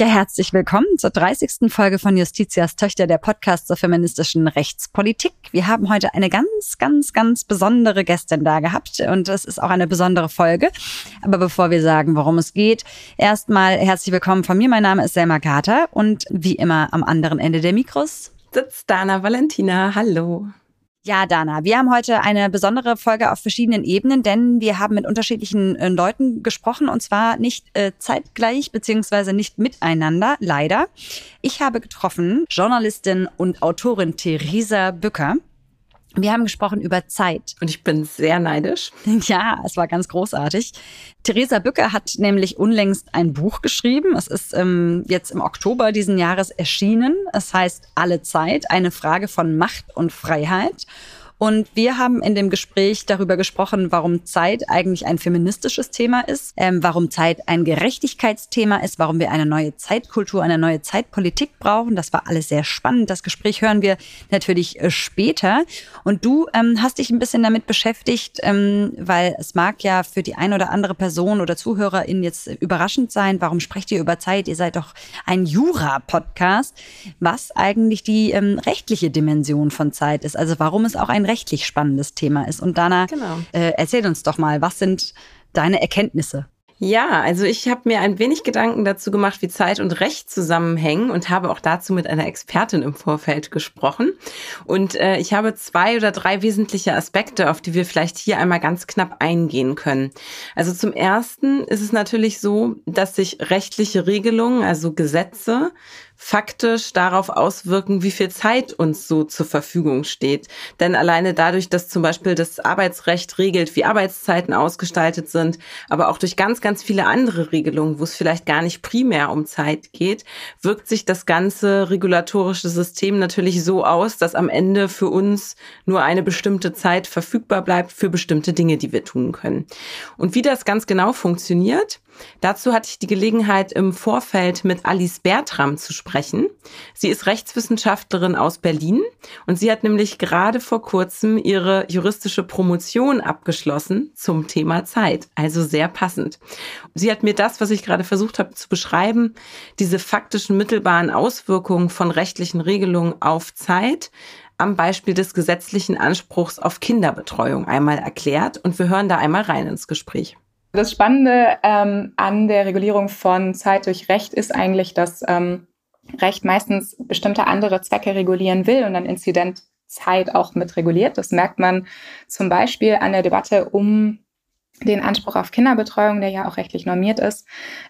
Ja, herzlich willkommen zur 30. Folge von Justitias Töchter, der Podcast zur feministischen Rechtspolitik. Wir haben heute eine ganz, ganz, ganz besondere Gästin da gehabt und es ist auch eine besondere Folge. Aber bevor wir sagen, worum es geht, erstmal herzlich willkommen von mir. Mein Name ist Selma Gata und wie immer am anderen Ende der Mikros sitzt Dana Valentina. Hallo. Ja, Dana, wir haben heute eine besondere Folge auf verschiedenen Ebenen, denn wir haben mit unterschiedlichen äh, Leuten gesprochen und zwar nicht äh, zeitgleich beziehungsweise nicht miteinander, leider. Ich habe getroffen Journalistin und Autorin Theresa Bücker. Wir haben gesprochen über Zeit. Und ich bin sehr neidisch. Ja, es war ganz großartig. Theresa Bücker hat nämlich unlängst ein Buch geschrieben. Es ist ähm, jetzt im Oktober diesen Jahres erschienen. Es heißt Alle Zeit, eine Frage von Macht und Freiheit. Und wir haben in dem Gespräch darüber gesprochen, warum Zeit eigentlich ein feministisches Thema ist, ähm, warum Zeit ein Gerechtigkeitsthema ist, warum wir eine neue Zeitkultur, eine neue Zeitpolitik brauchen. Das war alles sehr spannend. Das Gespräch hören wir natürlich äh, später. Und du ähm, hast dich ein bisschen damit beschäftigt, ähm, weil es mag ja für die ein oder andere Person oder Zuhörerin jetzt überraschend sein. Warum sprecht ihr über Zeit? Ihr seid doch ein Jura-Podcast. Was eigentlich die ähm, rechtliche Dimension von Zeit ist. Also warum es auch ein rechtlich spannendes Thema ist. Und Dana, genau. äh, erzähl uns doch mal, was sind deine Erkenntnisse? Ja, also ich habe mir ein wenig Gedanken dazu gemacht, wie Zeit und Recht zusammenhängen und habe auch dazu mit einer Expertin im Vorfeld gesprochen. Und äh, ich habe zwei oder drei wesentliche Aspekte, auf die wir vielleicht hier einmal ganz knapp eingehen können. Also zum Ersten ist es natürlich so, dass sich rechtliche Regelungen, also Gesetze, faktisch darauf auswirken, wie viel Zeit uns so zur Verfügung steht. Denn alleine dadurch, dass zum Beispiel das Arbeitsrecht regelt, wie Arbeitszeiten ausgestaltet sind, aber auch durch ganz, ganz viele andere Regelungen, wo es vielleicht gar nicht primär um Zeit geht, wirkt sich das ganze regulatorische System natürlich so aus, dass am Ende für uns nur eine bestimmte Zeit verfügbar bleibt für bestimmte Dinge, die wir tun können. Und wie das ganz genau funktioniert, Dazu hatte ich die Gelegenheit, im Vorfeld mit Alice Bertram zu sprechen. Sie ist Rechtswissenschaftlerin aus Berlin und sie hat nämlich gerade vor kurzem ihre juristische Promotion abgeschlossen zum Thema Zeit. Also sehr passend. Sie hat mir das, was ich gerade versucht habe zu beschreiben, diese faktischen mittelbaren Auswirkungen von rechtlichen Regelungen auf Zeit, am Beispiel des gesetzlichen Anspruchs auf Kinderbetreuung einmal erklärt und wir hören da einmal rein ins Gespräch. Das Spannende ähm, an der Regulierung von Zeit durch Recht ist eigentlich, dass ähm, Recht meistens bestimmte andere Zwecke regulieren will und dann Inzidentzeit auch mit reguliert. Das merkt man zum Beispiel an der Debatte um den Anspruch auf Kinderbetreuung, der ja auch rechtlich normiert ist,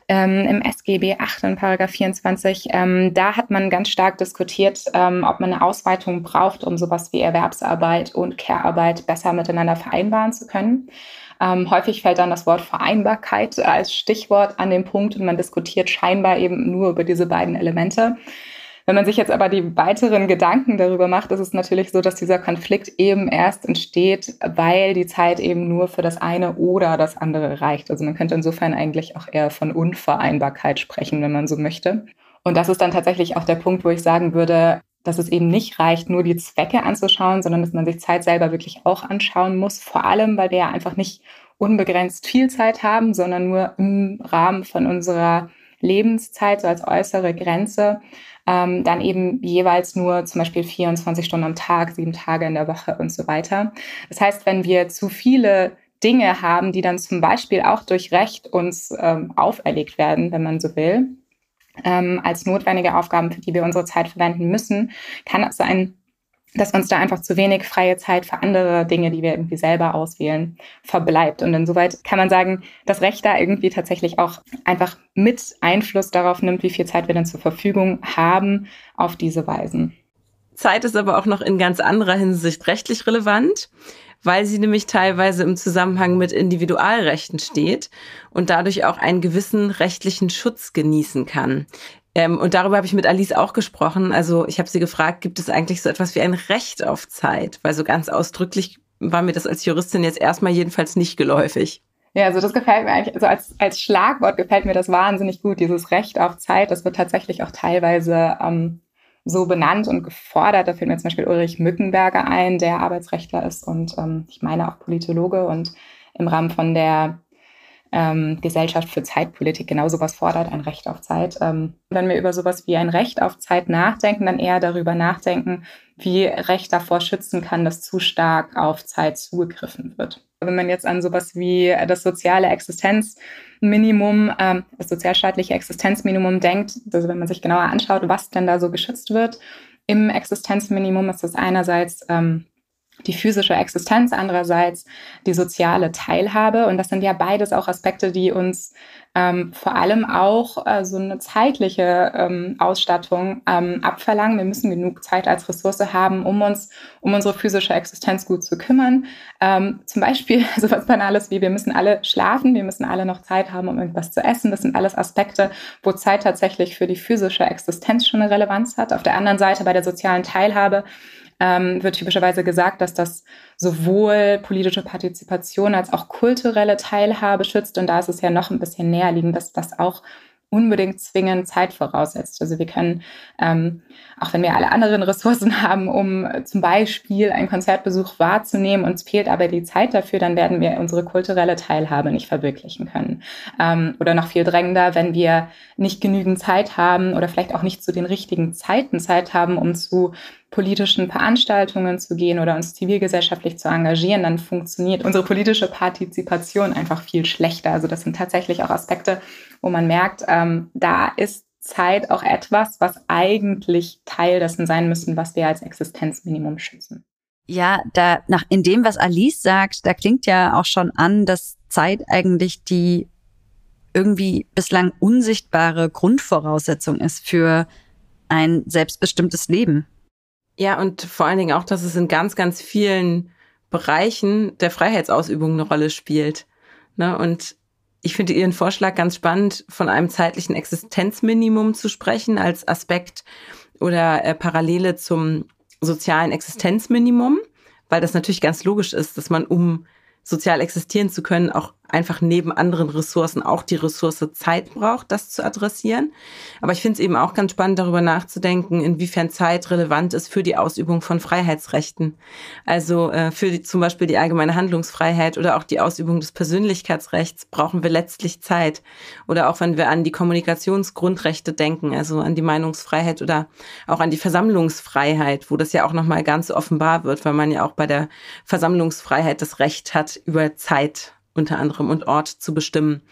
ähm, im SGB 8 in Paragraph 24. Ähm, da hat man ganz stark diskutiert, ähm, ob man eine Ausweitung braucht, um sowas wie Erwerbsarbeit und Care-Arbeit besser miteinander vereinbaren zu können. Ähm, häufig fällt dann das Wort Vereinbarkeit als Stichwort an den Punkt und man diskutiert scheinbar eben nur über diese beiden Elemente. Wenn man sich jetzt aber die weiteren Gedanken darüber macht, ist es natürlich so, dass dieser Konflikt eben erst entsteht, weil die Zeit eben nur für das eine oder das andere reicht. Also man könnte insofern eigentlich auch eher von Unvereinbarkeit sprechen, wenn man so möchte. Und das ist dann tatsächlich auch der Punkt, wo ich sagen würde, dass es eben nicht reicht, nur die Zwecke anzuschauen, sondern dass man sich Zeit selber wirklich auch anschauen muss. Vor allem, weil wir ja einfach nicht unbegrenzt viel Zeit haben, sondern nur im Rahmen von unserer Lebenszeit, so als äußere Grenze, ähm, dann eben jeweils nur zum Beispiel 24 Stunden am Tag, sieben Tage in der Woche und so weiter. Das heißt, wenn wir zu viele Dinge haben, die dann zum Beispiel auch durch Recht uns ähm, auferlegt werden, wenn man so will, ähm, als notwendige Aufgaben, für die wir unsere Zeit verwenden müssen, kann es sein, dass uns da einfach zu wenig freie Zeit für andere Dinge, die wir irgendwie selber auswählen, verbleibt. Und insoweit kann man sagen, dass Recht da irgendwie tatsächlich auch einfach mit Einfluss darauf nimmt, wie viel Zeit wir dann zur Verfügung haben auf diese Weisen. Zeit ist aber auch noch in ganz anderer Hinsicht rechtlich relevant weil sie nämlich teilweise im Zusammenhang mit Individualrechten steht und dadurch auch einen gewissen rechtlichen Schutz genießen kann. Ähm, und darüber habe ich mit Alice auch gesprochen. Also ich habe sie gefragt, gibt es eigentlich so etwas wie ein Recht auf Zeit? Weil so ganz ausdrücklich war mir das als Juristin jetzt erstmal jedenfalls nicht geläufig. Ja, also das gefällt mir eigentlich, also als, als Schlagwort gefällt mir das wahnsinnig gut, dieses Recht auf Zeit. Das wird tatsächlich auch teilweise ähm, so benannt und gefordert. Da fällt mir zum Beispiel Ulrich Mückenberger ein, der Arbeitsrechtler ist und ähm, ich meine auch Politologe und im Rahmen von der ähm, Gesellschaft für Zeitpolitik genau sowas fordert, ein Recht auf Zeit. Ähm, wenn wir über sowas wie ein Recht auf Zeit nachdenken, dann eher darüber nachdenken, wie Recht davor schützen kann, dass zu stark auf Zeit zugegriffen wird. Wenn man jetzt an sowas wie das soziale Existenzminimum, ähm, das sozialstaatliche Existenzminimum denkt, also wenn man sich genauer anschaut, was denn da so geschützt wird, im Existenzminimum ist das einerseits ähm, die physische Existenz, andererseits die soziale Teilhabe. Und das sind ja beides auch Aspekte, die uns ähm, vor allem auch äh, so eine zeitliche ähm, Ausstattung ähm, abverlangen. Wir müssen genug Zeit als Ressource haben, um uns um unsere physische Existenz gut zu kümmern. Ähm, zum Beispiel so was Banales wie wir müssen alle schlafen, wir müssen alle noch Zeit haben, um irgendwas zu essen. Das sind alles Aspekte, wo Zeit tatsächlich für die physische Existenz schon eine Relevanz hat. Auf der anderen Seite bei der sozialen Teilhabe ähm, wird typischerweise gesagt, dass das sowohl politische Partizipation als auch kulturelle Teilhabe schützt. Und da ist es ja noch ein bisschen näherliegend, dass das auch unbedingt zwingend Zeit voraussetzt. Also wir können, ähm, auch wenn wir alle anderen Ressourcen haben, um zum Beispiel einen Konzertbesuch wahrzunehmen, uns fehlt aber die Zeit dafür, dann werden wir unsere kulturelle Teilhabe nicht verwirklichen können. Ähm, oder noch viel drängender, wenn wir nicht genügend Zeit haben oder vielleicht auch nicht zu den richtigen Zeiten Zeit haben, um zu politischen Veranstaltungen zu gehen oder uns zivilgesellschaftlich zu engagieren, dann funktioniert unsere politische Partizipation einfach viel schlechter. Also das sind tatsächlich auch Aspekte, wo man merkt, ähm, da ist Zeit auch etwas, was eigentlich Teil dessen sein müssen, was wir als Existenzminimum schützen. Ja, da nach in dem, was Alice sagt, da klingt ja auch schon an, dass Zeit eigentlich die irgendwie bislang unsichtbare Grundvoraussetzung ist für ein selbstbestimmtes Leben. Ja, und vor allen Dingen auch, dass es in ganz, ganz vielen Bereichen der Freiheitsausübung eine Rolle spielt. Ne? Und ich finde Ihren Vorschlag ganz spannend, von einem zeitlichen Existenzminimum zu sprechen als Aspekt oder äh, Parallele zum sozialen Existenzminimum, weil das natürlich ganz logisch ist, dass man, um sozial existieren zu können, auch einfach neben anderen Ressourcen auch die Ressource Zeit braucht, das zu adressieren. Aber ich finde es eben auch ganz spannend, darüber nachzudenken, inwiefern Zeit relevant ist für die Ausübung von Freiheitsrechten. Also äh, für die, zum Beispiel die allgemeine Handlungsfreiheit oder auch die Ausübung des Persönlichkeitsrechts brauchen wir letztlich Zeit. Oder auch wenn wir an die Kommunikationsgrundrechte denken, also an die Meinungsfreiheit oder auch an die Versammlungsfreiheit, wo das ja auch nochmal ganz offenbar wird, weil man ja auch bei der Versammlungsfreiheit das Recht hat, über Zeit unter anderem und Ort zu bestimmen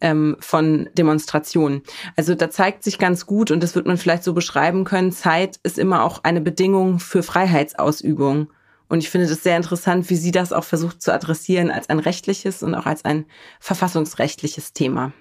ähm, von Demonstrationen. Also da zeigt sich ganz gut, und das wird man vielleicht so beschreiben können, Zeit ist immer auch eine Bedingung für Freiheitsausübung. Und ich finde das sehr interessant, wie sie das auch versucht zu adressieren als ein rechtliches und auch als ein verfassungsrechtliches Thema.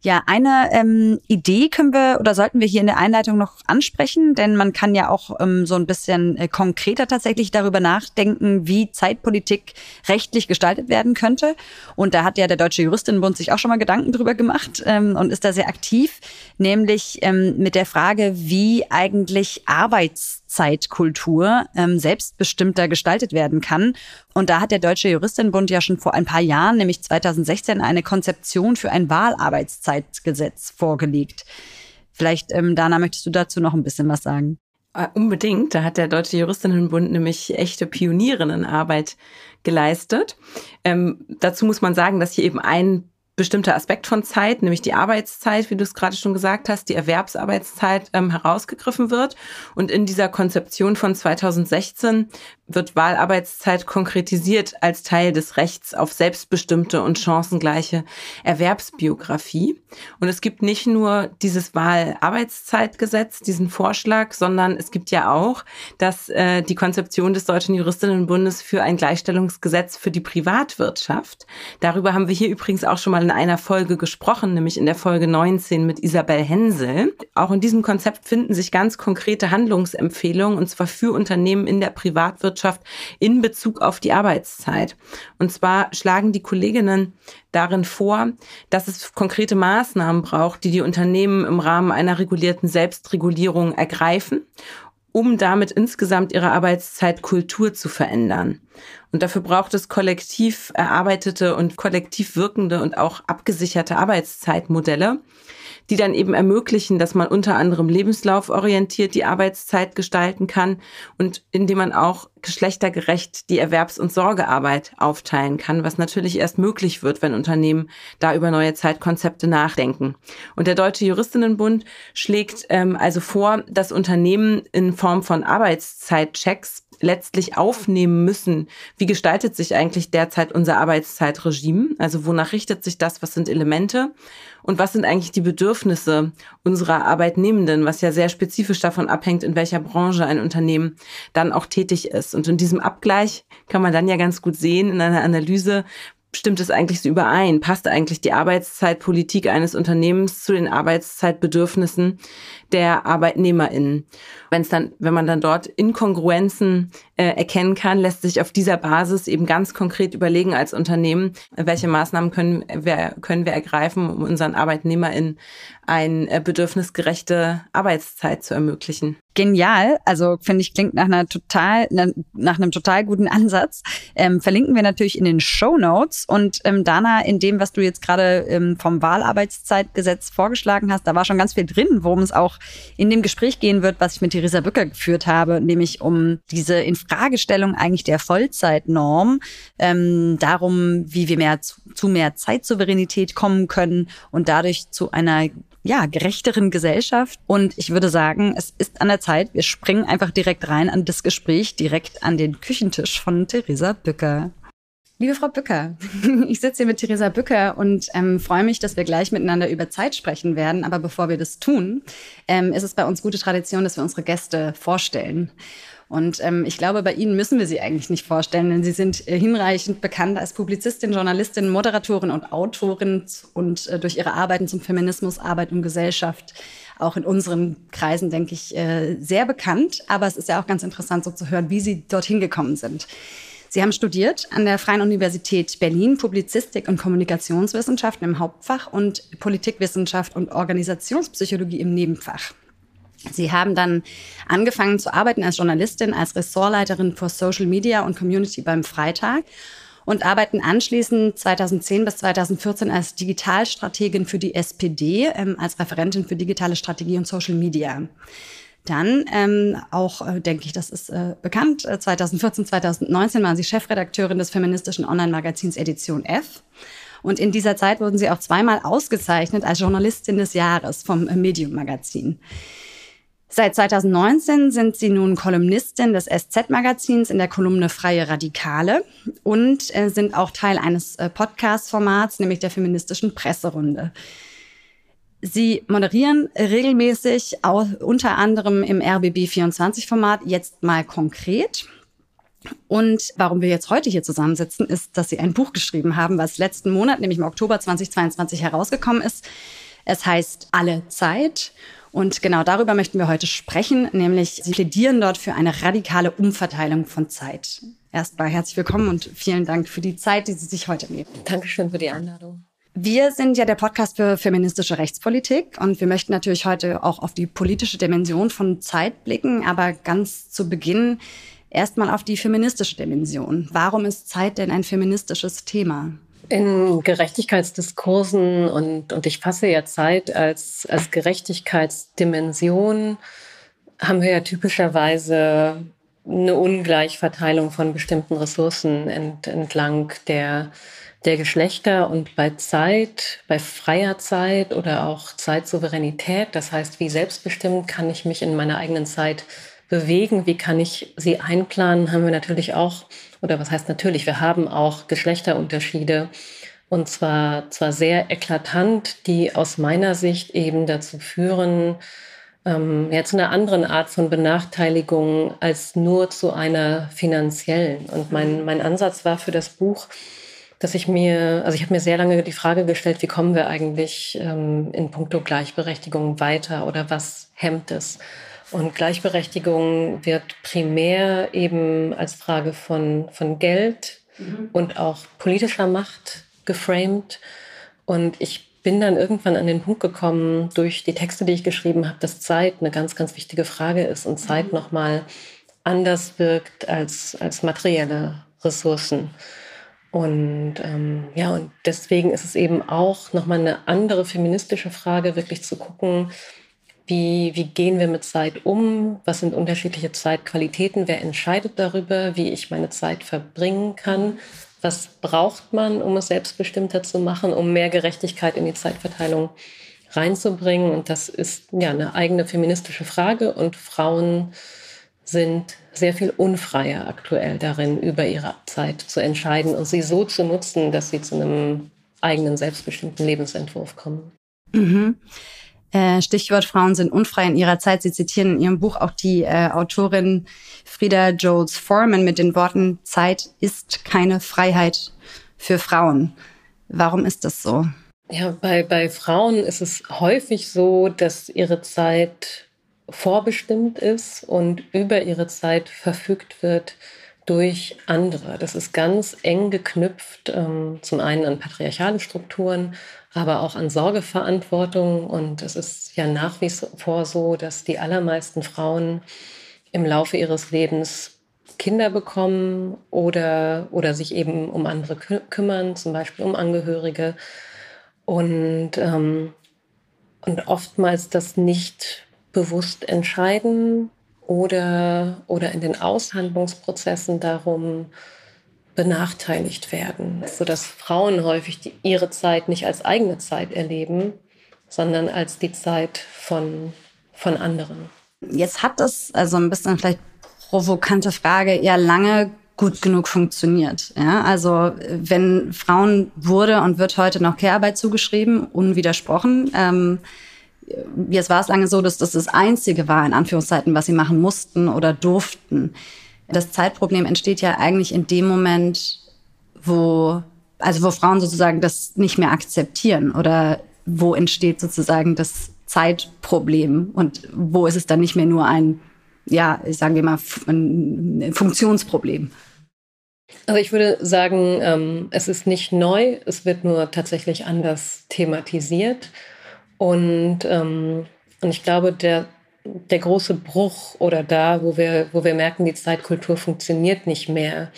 Ja, eine ähm, Idee können wir oder sollten wir hier in der Einleitung noch ansprechen, denn man kann ja auch ähm, so ein bisschen äh, konkreter tatsächlich darüber nachdenken, wie Zeitpolitik rechtlich gestaltet werden könnte. Und da hat ja der Deutsche Juristinnenbund sich auch schon mal Gedanken drüber gemacht ähm, und ist da sehr aktiv, nämlich ähm, mit der Frage, wie eigentlich Arbeits Arbeitszeitkultur ähm, selbstbestimmter gestaltet werden kann. Und da hat der Deutsche Juristinnenbund ja schon vor ein paar Jahren, nämlich 2016, eine Konzeption für ein Wahlarbeitszeitgesetz vorgelegt. Vielleicht, ähm, Dana, möchtest du dazu noch ein bisschen was sagen? Äh, unbedingt. Da hat der Deutsche Juristinnenbund nämlich echte Pionierinnenarbeit geleistet. Ähm, dazu muss man sagen, dass hier eben ein bestimmter Aspekt von Zeit, nämlich die Arbeitszeit, wie du es gerade schon gesagt hast, die Erwerbsarbeitszeit ähm, herausgegriffen wird. Und in dieser Konzeption von 2016 wird Wahlarbeitszeit konkretisiert als Teil des Rechts auf selbstbestimmte und chancengleiche Erwerbsbiografie. Und es gibt nicht nur dieses Wahlarbeitszeitgesetz, diesen Vorschlag, sondern es gibt ja auch dass äh, die Konzeption des Deutschen Juristinnenbundes für ein Gleichstellungsgesetz für die Privatwirtschaft. Darüber haben wir hier übrigens auch schon mal in einer Folge gesprochen, nämlich in der Folge 19 mit Isabel Hensel. Auch in diesem Konzept finden sich ganz konkrete Handlungsempfehlungen, und zwar für Unternehmen in der Privatwirtschaft in Bezug auf die Arbeitszeit. Und zwar schlagen die Kolleginnen darin vor, dass es konkrete Maßnahmen braucht, die die Unternehmen im Rahmen einer regulierten Selbstregulierung ergreifen um damit insgesamt ihre Arbeitszeitkultur zu verändern. Und dafür braucht es kollektiv erarbeitete und kollektiv wirkende und auch abgesicherte Arbeitszeitmodelle, die dann eben ermöglichen, dass man unter anderem lebenslauforientiert die Arbeitszeit gestalten kann und indem man auch geschlechtergerecht die Erwerbs- und Sorgearbeit aufteilen kann, was natürlich erst möglich wird, wenn Unternehmen da über neue Zeitkonzepte nachdenken. Und der Deutsche Juristinnenbund schlägt ähm, also vor, dass Unternehmen in Form von Arbeitszeitchecks letztlich aufnehmen müssen, wie gestaltet sich eigentlich derzeit unser Arbeitszeitregime? Also wonach richtet sich das? Was sind Elemente? Und was sind eigentlich die Bedürfnisse unserer Arbeitnehmenden, was ja sehr spezifisch davon abhängt, in welcher Branche ein Unternehmen dann auch tätig ist. Und in diesem Abgleich kann man dann ja ganz gut sehen in einer Analyse, stimmt es eigentlich so überein? Passt eigentlich die Arbeitszeitpolitik eines Unternehmens zu den Arbeitszeitbedürfnissen der ArbeitnehmerInnen? Wenn dann, wenn man dann dort Inkongruenzen äh, erkennen kann, lässt sich auf dieser Basis eben ganz konkret überlegen als Unternehmen, welche Maßnahmen können wir, können wir ergreifen, um unseren ArbeitnehmerInnen eine äh, bedürfnisgerechte Arbeitszeit zu ermöglichen genial. Also finde ich, klingt nach einer total, nach einem total guten Ansatz. Ähm, verlinken wir natürlich in den Show Notes. Und ähm, Dana, in dem, was du jetzt gerade ähm, vom Wahlarbeitszeitgesetz vorgeschlagen hast, da war schon ganz viel drin, worum es auch in dem Gespräch gehen wird, was ich mit Theresa Bücker geführt habe, nämlich um diese Infragestellung eigentlich der Vollzeitnorm, ähm, darum, wie wir mehr zu, zu mehr Zeitsouveränität kommen können und dadurch zu einer ja, gerechteren Gesellschaft. Und ich würde sagen, es ist an der Zeit, wir springen einfach direkt rein an das Gespräch, direkt an den Küchentisch von Theresa Bücker. Liebe Frau Bücker, ich sitze hier mit Theresa Bücker und ähm, freue mich, dass wir gleich miteinander über Zeit sprechen werden. Aber bevor wir das tun, ähm, ist es bei uns gute Tradition, dass wir unsere Gäste vorstellen. Und ähm, ich glaube, bei Ihnen müssen wir Sie eigentlich nicht vorstellen, denn Sie sind äh, hinreichend bekannt als Publizistin, Journalistin, Moderatorin und Autorin und äh, durch Ihre Arbeiten zum Feminismus, Arbeit und Gesellschaft auch in unseren Kreisen, denke ich, äh, sehr bekannt. Aber es ist ja auch ganz interessant, so zu hören, wie Sie dorthin gekommen sind. Sie haben studiert an der Freien Universität Berlin Publizistik und Kommunikationswissenschaften im Hauptfach und Politikwissenschaft und Organisationspsychologie im Nebenfach. Sie haben dann angefangen zu arbeiten als Journalistin, als Ressortleiterin für Social Media und Community beim Freitag und arbeiten anschließend 2010 bis 2014 als Digitalstrategin für die SPD, ähm, als Referentin für digitale Strategie und Social Media. Dann ähm, auch, äh, denke ich, das ist äh, bekannt, 2014, äh, 2019 waren Sie Chefredakteurin des feministischen Online-Magazins Edition F. Und in dieser Zeit wurden Sie auch zweimal ausgezeichnet als Journalistin des Jahres vom äh, Medium Magazin. Seit 2019 sind sie nun Kolumnistin des SZ-Magazins in der Kolumne Freie Radikale und äh, sind auch Teil eines äh, Podcast-Formats, nämlich der feministischen Presserunde. Sie moderieren regelmäßig, auch unter anderem im RBB24-Format, jetzt mal konkret. Und warum wir jetzt heute hier zusammensitzen, ist, dass Sie ein Buch geschrieben haben, was letzten Monat, nämlich im Oktober 2022 herausgekommen ist. Es heißt Alle Zeit und genau darüber möchten wir heute sprechen, nämlich Sie plädieren dort für eine radikale Umverteilung von Zeit. Erstmal herzlich willkommen und vielen Dank für die Zeit, die Sie sich heute nehmen. Dankeschön für die Einladung. Wir sind ja der Podcast für feministische Rechtspolitik und wir möchten natürlich heute auch auf die politische Dimension von Zeit blicken, aber ganz zu Beginn erstmal auf die feministische Dimension. Warum ist Zeit denn ein feministisches Thema? In Gerechtigkeitsdiskursen und, und ich fasse ja Zeit als, als Gerechtigkeitsdimension, haben wir ja typischerweise eine Ungleichverteilung von bestimmten Ressourcen ent, entlang der, der Geschlechter und bei Zeit, bei freier Zeit oder auch Zeitsouveränität, das heißt, wie selbstbestimmt kann ich mich in meiner eigenen Zeit bewegen, wie kann ich sie einplanen, haben wir natürlich auch oder was heißt natürlich, wir haben auch Geschlechterunterschiede und zwar, zwar sehr eklatant, die aus meiner Sicht eben dazu führen, ähm, ja, zu einer anderen Art von Benachteiligung als nur zu einer finanziellen. Und mein, mein Ansatz war für das Buch, dass ich mir, also ich habe mir sehr lange die Frage gestellt, wie kommen wir eigentlich ähm, in puncto Gleichberechtigung weiter oder was hemmt es? Und Gleichberechtigung wird primär eben als Frage von, von Geld mhm. und auch politischer Macht geframed. Und ich bin dann irgendwann an den Punkt gekommen, durch die Texte, die ich geschrieben habe, dass Zeit eine ganz, ganz wichtige Frage ist und Zeit mhm. nochmal anders wirkt als, als materielle Ressourcen. Und ähm, ja, und deswegen ist es eben auch nochmal eine andere feministische Frage, wirklich zu gucken, wie, wie gehen wir mit Zeit um? Was sind unterschiedliche Zeitqualitäten? Wer entscheidet darüber, wie ich meine Zeit verbringen kann? Was braucht man, um es selbstbestimmter zu machen, um mehr Gerechtigkeit in die Zeitverteilung reinzubringen? Und das ist ja eine eigene feministische Frage. Und Frauen sind sehr viel unfreier aktuell darin, über ihre Zeit zu entscheiden und sie so zu nutzen, dass sie zu einem eigenen selbstbestimmten Lebensentwurf kommen. Mhm. Äh, Stichwort Frauen sind unfrei in ihrer Zeit. Sie zitieren in ihrem Buch auch die äh, Autorin Frieda Jones Foreman mit den Worten, Zeit ist keine Freiheit für Frauen. Warum ist das so? Ja, bei, bei Frauen ist es häufig so, dass ihre Zeit vorbestimmt ist und über ihre Zeit verfügt wird durch andere. Das ist ganz eng geknüpft, ähm, zum einen an patriarchale Strukturen, aber auch an Sorgeverantwortung. Und es ist ja nach wie vor so, dass die allermeisten Frauen im Laufe ihres Lebens Kinder bekommen oder, oder sich eben um andere kü kümmern, zum Beispiel um Angehörige. Und, ähm, und oftmals das nicht bewusst entscheiden oder, oder in den Aushandlungsprozessen darum benachteiligt werden, sodass Frauen häufig die, ihre Zeit nicht als eigene Zeit erleben, sondern als die Zeit von, von anderen. Jetzt hat das, also ein bisschen vielleicht provokante Frage, ja lange gut genug funktioniert. Ja, also wenn Frauen wurde und wird heute noch Care-Arbeit zugeschrieben, unwidersprochen. Ähm, jetzt war es lange so, dass das das Einzige war, in Anführungszeiten, was sie machen mussten oder durften. Das Zeitproblem entsteht ja eigentlich in dem Moment, wo, also wo Frauen sozusagen das nicht mehr akzeptieren oder wo entsteht sozusagen das Zeitproblem und wo ist es dann nicht mehr nur ein, ja, sagen wir mal, ein Funktionsproblem. Also ich würde sagen, ähm, es ist nicht neu, es wird nur tatsächlich anders thematisiert. Und, ähm, und ich glaube, der, der große Bruch oder da, wo wir, wo wir merken, die Zeitkultur funktioniert nicht mehr,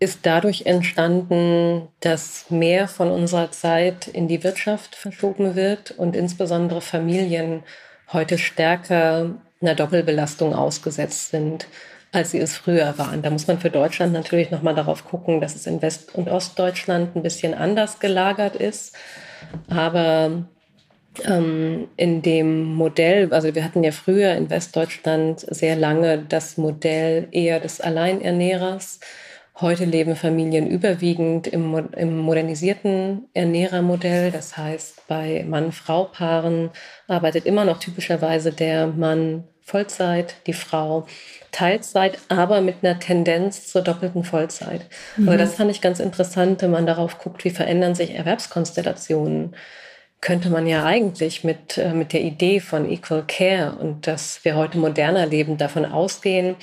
ist dadurch entstanden, dass mehr von unserer Zeit in die Wirtschaft verschoben wird und insbesondere Familien heute stärker einer Doppelbelastung ausgesetzt sind, als sie es früher waren. Da muss man für Deutschland natürlich nochmal darauf gucken, dass es in West- und Ostdeutschland ein bisschen anders gelagert ist. Aber ähm, in dem Modell, also wir hatten ja früher in Westdeutschland sehr lange das Modell eher des Alleinernährers. Heute leben Familien überwiegend im, im modernisierten Ernährermodell. Das heißt, bei Mann-Frau-Paaren arbeitet immer noch typischerweise der Mann Vollzeit, die Frau Teilzeit, aber mit einer Tendenz zur doppelten Vollzeit. Mhm. Aber das fand ich ganz interessant, wenn man darauf guckt, wie verändern sich Erwerbskonstellationen könnte man ja eigentlich mit, äh, mit der Idee von Equal Care und dass wir heute moderner leben, davon ausgehen,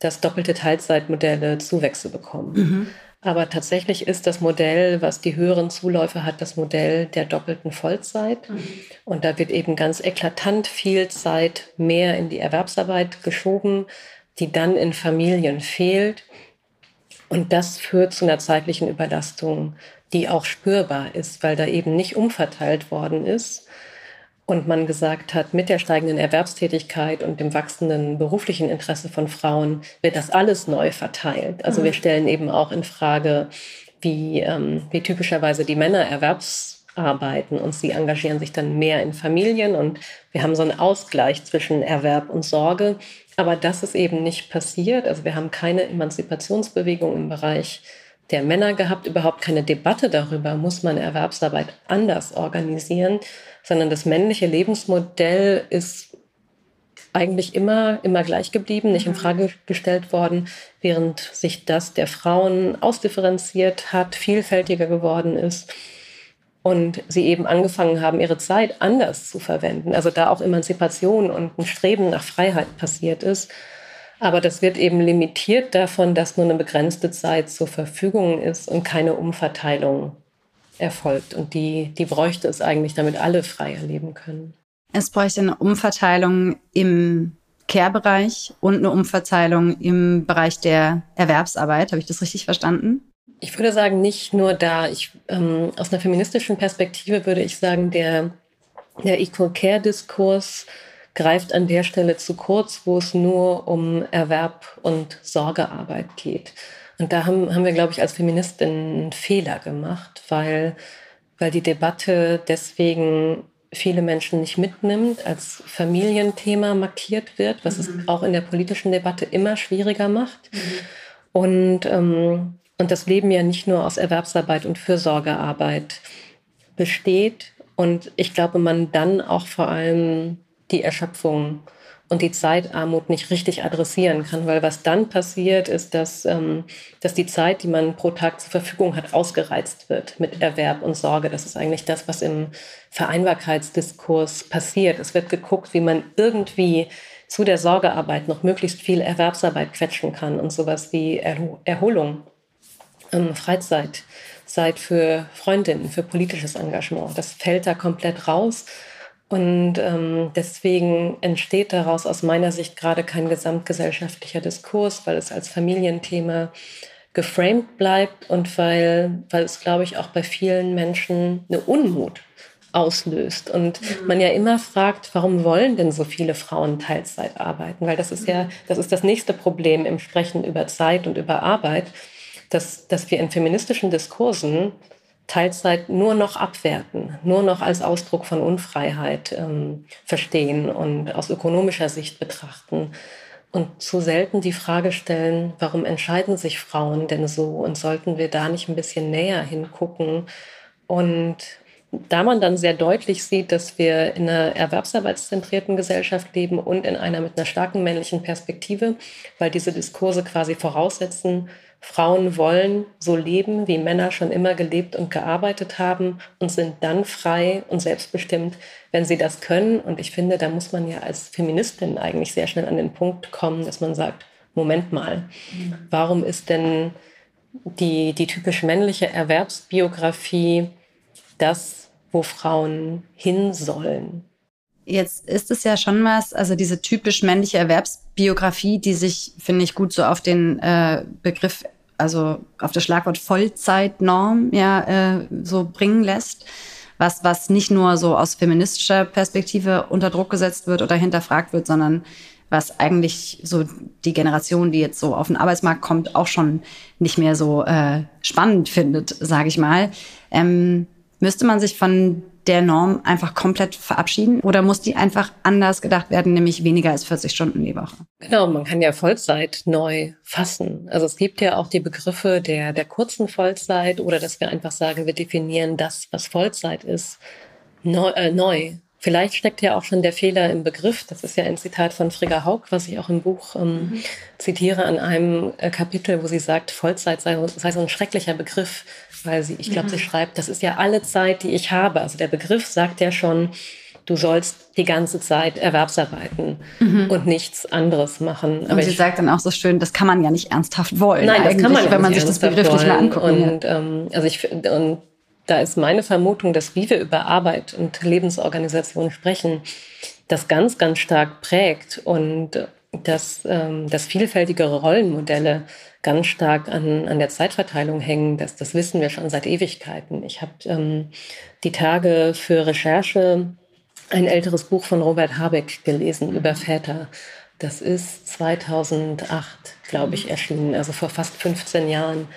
dass doppelte Teilzeitmodelle Zuwächse bekommen. Mhm. Aber tatsächlich ist das Modell, was die höheren Zuläufe hat, das Modell der doppelten Vollzeit. Mhm. Und da wird eben ganz eklatant viel Zeit mehr in die Erwerbsarbeit geschoben, die dann in Familien fehlt. Und das führt zu einer zeitlichen Überlastung die auch spürbar ist, weil da eben nicht umverteilt worden ist und man gesagt hat, mit der steigenden Erwerbstätigkeit und dem wachsenden beruflichen Interesse von Frauen wird das alles neu verteilt. Also wir mhm. stellen eben auch in Frage, wie, ähm, wie typischerweise die Männer Erwerbsarbeiten und sie engagieren sich dann mehr in Familien und wir haben so einen Ausgleich zwischen Erwerb und Sorge. Aber das ist eben nicht passiert. Also wir haben keine Emanzipationsbewegung im Bereich der Männer gehabt, überhaupt keine Debatte darüber, muss man Erwerbsarbeit anders organisieren, sondern das männliche Lebensmodell ist eigentlich immer, immer gleich geblieben, nicht in mhm. Frage gestellt worden, während sich das der Frauen ausdifferenziert hat, vielfältiger geworden ist und sie eben angefangen haben, ihre Zeit anders zu verwenden. Also da auch Emanzipation und ein Streben nach Freiheit passiert ist aber das wird eben limitiert davon, dass nur eine begrenzte Zeit zur Verfügung ist und keine Umverteilung erfolgt. Und die, die bräuchte es eigentlich, damit alle freier leben können. Es bräuchte eine Umverteilung im Care-Bereich und eine Umverteilung im Bereich der Erwerbsarbeit. Habe ich das richtig verstanden? Ich würde sagen, nicht nur da. Ich, ähm, aus einer feministischen Perspektive würde ich sagen, der, der Equal Care-Diskurs greift an der Stelle zu kurz, wo es nur um Erwerb und Sorgearbeit geht. Und da haben, haben wir, glaube ich, als Feministin einen Fehler gemacht, weil, weil die Debatte deswegen viele Menschen nicht mitnimmt, als Familienthema markiert wird, was mhm. es auch in der politischen Debatte immer schwieriger macht. Mhm. Und, ähm, und das Leben ja nicht nur aus Erwerbsarbeit und Fürsorgearbeit besteht. Und ich glaube, man dann auch vor allem die Erschöpfung und die Zeitarmut nicht richtig adressieren kann, weil was dann passiert, ist, dass, ähm, dass die Zeit, die man pro Tag zur Verfügung hat, ausgereizt wird mit Erwerb und Sorge. Das ist eigentlich das, was im Vereinbarkeitsdiskurs passiert. Es wird geguckt, wie man irgendwie zu der Sorgearbeit noch möglichst viel Erwerbsarbeit quetschen kann und sowas wie Erholung, ähm, Freizeit, Zeit für Freundinnen, für politisches Engagement. Das fällt da komplett raus. Und ähm, deswegen entsteht daraus aus meiner Sicht gerade kein gesamtgesellschaftlicher Diskurs, weil es als Familienthema geframed bleibt und weil, weil es, glaube ich, auch bei vielen Menschen eine Unmut auslöst. Und mhm. man ja immer fragt, warum wollen denn so viele Frauen Teilzeit arbeiten? Weil das ist ja, das ist das nächste Problem im Sprechen über Zeit und über Arbeit, dass, dass wir in feministischen Diskursen Teilzeit nur noch abwerten, nur noch als Ausdruck von Unfreiheit ähm, verstehen und aus ökonomischer Sicht betrachten und zu selten die Frage stellen, warum entscheiden sich Frauen denn so und sollten wir da nicht ein bisschen näher hingucken? Und da man dann sehr deutlich sieht, dass wir in einer erwerbsarbeitszentrierten Gesellschaft leben und in einer mit einer starken männlichen Perspektive, weil diese Diskurse quasi voraussetzen, Frauen wollen so leben, wie Männer schon immer gelebt und gearbeitet haben und sind dann frei und selbstbestimmt, wenn sie das können. Und ich finde, da muss man ja als Feministin eigentlich sehr schnell an den Punkt kommen, dass man sagt, Moment mal, warum ist denn die, die typisch männliche Erwerbsbiografie das, wo Frauen hin sollen? Jetzt ist es ja schon was, also diese typisch männliche Erwerbsbiografie, die sich, finde ich, gut so auf den äh, Begriff, also auf das Schlagwort Vollzeitnorm ja äh, so bringen lässt, was, was nicht nur so aus feministischer Perspektive unter Druck gesetzt wird oder hinterfragt wird, sondern was eigentlich so die Generation, die jetzt so auf den Arbeitsmarkt kommt, auch schon nicht mehr so äh, spannend findet, sage ich mal. Ähm, müsste man sich von der Norm einfach komplett verabschieden? Oder muss die einfach anders gedacht werden, nämlich weniger als 40 Stunden die Woche? Genau, man kann ja Vollzeit neu fassen. Also es gibt ja auch die Begriffe der, der kurzen Vollzeit oder dass wir einfach sagen, wir definieren das, was Vollzeit ist, neu. Äh, neu. Vielleicht steckt ja auch schon der Fehler im Begriff. Das ist ja ein Zitat von Frigga Haug, was ich auch im Buch ähm, mhm. zitiere an einem äh, Kapitel, wo sie sagt, Vollzeit sei, sei so ein schrecklicher Begriff weil sie, ich glaube, mhm. sie schreibt, das ist ja alle Zeit, die ich habe. Also der Begriff sagt ja schon, du sollst die ganze Zeit Erwerbsarbeiten mhm. und nichts anderes machen. Aber und sie sagt dann auch so schön, das kann man ja nicht ernsthaft wollen. Nein, das kann man wenn man sich das begrifflich mal anguckt. Und, ähm, also ich, und da ist meine Vermutung, dass wie wir über Arbeit und Lebensorganisation sprechen, das ganz, ganz stark prägt und dass, ähm, dass vielfältigere Rollenmodelle ganz stark an, an der Zeitverteilung hängen. Das, das wissen wir schon seit Ewigkeiten. Ich habe ähm, die Tage für Recherche ein älteres Buch von Robert Habeck gelesen über Väter. Das ist 2008, glaube ich, erschienen, also vor fast 15 Jahren.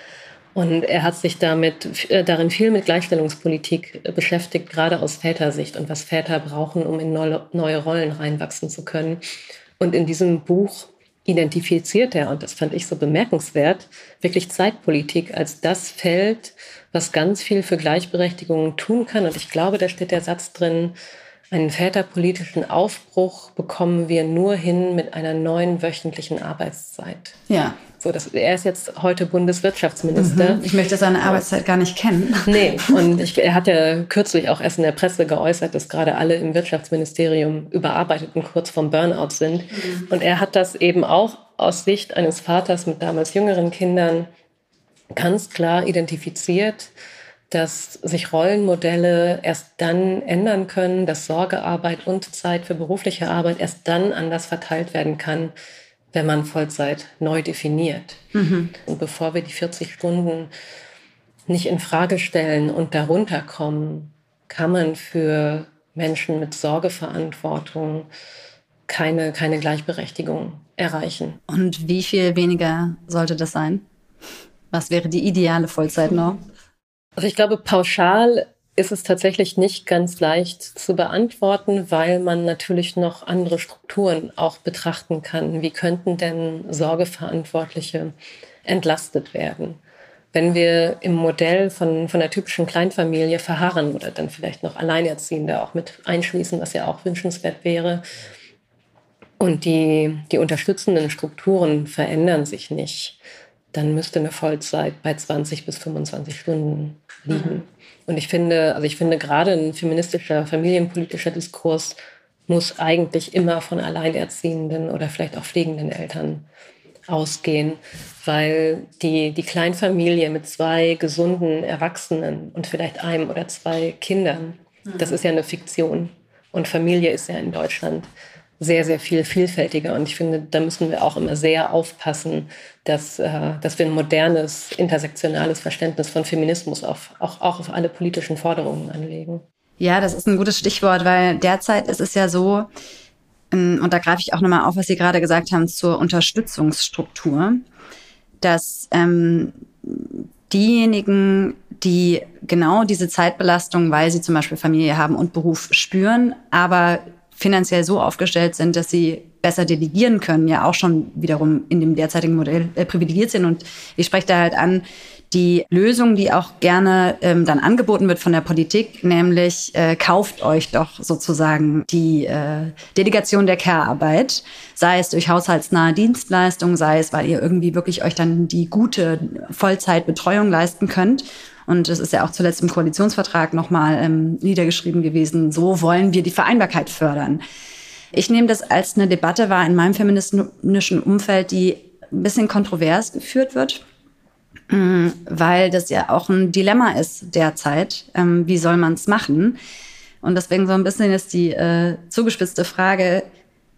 Und er hat sich damit, äh, darin viel mit Gleichstellungspolitik beschäftigt, gerade aus Vätersicht und was Väter brauchen, um in neue, neue Rollen reinwachsen zu können. Und in diesem Buch identifiziert er, und das fand ich so bemerkenswert, wirklich Zeitpolitik als das Feld, was ganz viel für Gleichberechtigung tun kann. Und ich glaube, da steht der Satz drin, einen väterpolitischen Aufbruch bekommen wir nur hin mit einer neuen wöchentlichen Arbeitszeit. Ja. So, das, er ist jetzt heute Bundeswirtschaftsminister. Mhm. Ich möchte seine Arbeitszeit gar nicht kennen. Nee, und ich, er hat ja kürzlich auch erst in der Presse geäußert, dass gerade alle im Wirtschaftsministerium überarbeitet und kurz vom Burnout sind. Mhm. Und er hat das eben auch aus Sicht eines Vaters mit damals jüngeren Kindern ganz klar identifiziert dass sich Rollenmodelle erst dann ändern können, dass Sorgearbeit und Zeit für berufliche Arbeit erst dann anders verteilt werden kann, wenn man Vollzeit neu definiert. Mhm. Und bevor wir die 40 Stunden nicht in Frage stellen und darunter kommen, kann man für Menschen mit Sorgeverantwortung keine, keine Gleichberechtigung erreichen. Und wie viel weniger sollte das sein? Was wäre die ideale Vollzeitnorm? Also ich glaube, pauschal ist es tatsächlich nicht ganz leicht zu beantworten, weil man natürlich noch andere Strukturen auch betrachten kann. Wie könnten denn Sorgeverantwortliche entlastet werden? Wenn wir im Modell von, von der typischen Kleinfamilie verharren oder dann vielleicht noch Alleinerziehende auch mit einschließen, was ja auch wünschenswert wäre, und die, die unterstützenden Strukturen verändern sich nicht, dann müsste eine Vollzeit bei 20 bis 25 Stunden liegen. Mhm. Und ich finde, also ich finde gerade ein feministischer, familienpolitischer Diskurs muss eigentlich immer von alleinerziehenden oder vielleicht auch pflegenden Eltern ausgehen, weil die, die Kleinfamilie mit zwei gesunden Erwachsenen und vielleicht einem oder zwei Kindern, das mhm. ist ja eine Fiktion. Und Familie ist ja in Deutschland sehr, sehr viel vielfältiger. Und ich finde, da müssen wir auch immer sehr aufpassen, dass, äh, dass wir ein modernes, intersektionales Verständnis von Feminismus auf, auch, auch auf alle politischen Forderungen anlegen. Ja, das ist ein gutes Stichwort, weil derzeit ist es ja so, ähm, und da greife ich auch nochmal auf, was Sie gerade gesagt haben zur Unterstützungsstruktur, dass ähm, diejenigen, die genau diese Zeitbelastung, weil sie zum Beispiel Familie haben und Beruf spüren, aber finanziell so aufgestellt sind, dass sie besser delegieren können, ja auch schon wiederum in dem derzeitigen Modell äh, privilegiert sind. Und ich spreche da halt an, die Lösung, die auch gerne ähm, dann angeboten wird von der Politik, nämlich äh, kauft euch doch sozusagen die äh, Delegation der Care-Arbeit, sei es durch haushaltsnahe Dienstleistungen, sei es, weil ihr irgendwie wirklich euch dann die gute Vollzeitbetreuung leisten könnt. Und es ist ja auch zuletzt im Koalitionsvertrag nochmal ähm, niedergeschrieben gewesen, so wollen wir die Vereinbarkeit fördern. Ich nehme das als eine Debatte wahr in meinem feministischen Umfeld, die ein bisschen kontrovers geführt wird, mm, weil das ja auch ein Dilemma ist derzeit. Ähm, wie soll man es machen? Und deswegen so ein bisschen ist die äh, zugespitzte Frage,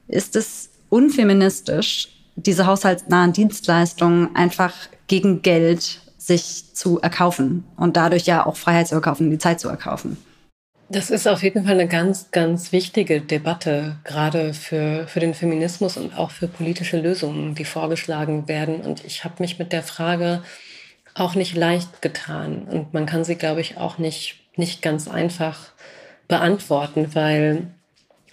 ist es unfeministisch, diese haushaltsnahen Dienstleistungen einfach gegen Geld sich zu erkaufen und dadurch ja auch Freiheit zu erkaufen, die Zeit zu erkaufen. Das ist auf jeden Fall eine ganz, ganz wichtige Debatte, gerade für, für den Feminismus und auch für politische Lösungen, die vorgeschlagen werden. Und ich habe mich mit der Frage auch nicht leicht getan. Und man kann sie, glaube ich, auch nicht, nicht ganz einfach beantworten, weil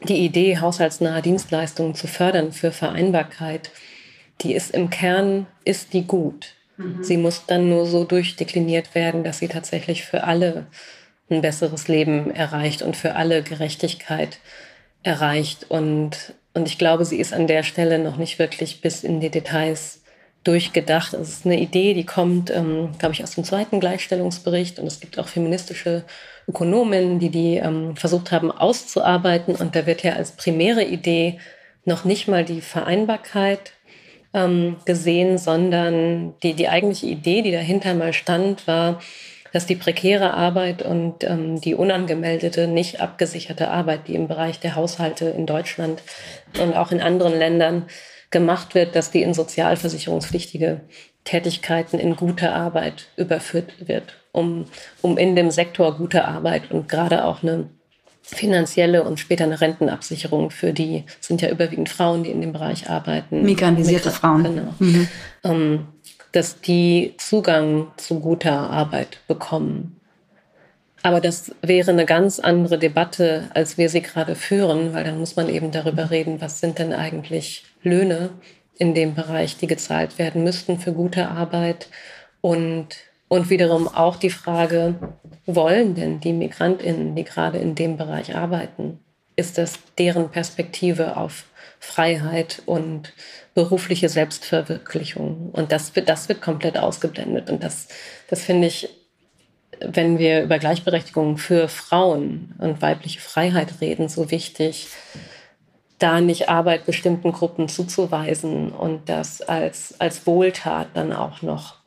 die Idee, haushaltsnahe Dienstleistungen zu fördern für Vereinbarkeit, die ist im Kern, ist die gut. Mhm. Sie muss dann nur so durchdekliniert werden, dass sie tatsächlich für alle ein besseres Leben erreicht und für alle Gerechtigkeit erreicht. Und, und ich glaube, sie ist an der Stelle noch nicht wirklich bis in die Details durchgedacht. Es ist eine Idee, die kommt, ähm, glaube ich, aus dem zweiten Gleichstellungsbericht. Und es gibt auch feministische Ökonomen, die die ähm, versucht haben auszuarbeiten. Und da wird ja als primäre Idee noch nicht mal die Vereinbarkeit ähm, gesehen, sondern die, die eigentliche Idee, die dahinter mal stand, war, dass die prekäre Arbeit und ähm, die unangemeldete, nicht abgesicherte Arbeit, die im Bereich der Haushalte in Deutschland und auch in anderen Ländern gemacht wird, dass die in sozialversicherungspflichtige Tätigkeiten in gute Arbeit überführt wird, um, um in dem Sektor gute Arbeit und gerade auch eine finanzielle und später eine Rentenabsicherung für die, sind ja überwiegend Frauen, die in dem Bereich arbeiten. Migrantisierte Frauen. Genau. Mhm. Ähm, dass die Zugang zu guter Arbeit bekommen. Aber das wäre eine ganz andere Debatte, als wir sie gerade führen, weil dann muss man eben darüber reden, was sind denn eigentlich Löhne in dem Bereich, die gezahlt werden müssten für gute Arbeit und und wiederum auch die Frage, wollen denn die Migrantinnen, die gerade in dem Bereich arbeiten, ist das deren Perspektive auf Freiheit und berufliche Selbstverwirklichung? Und das wird, das wird komplett ausgeblendet. Und das, das finde ich, wenn wir über Gleichberechtigung für Frauen und weibliche Freiheit reden, so wichtig, da nicht Arbeit bestimmten Gruppen zuzuweisen und das als, als Wohltat dann auch noch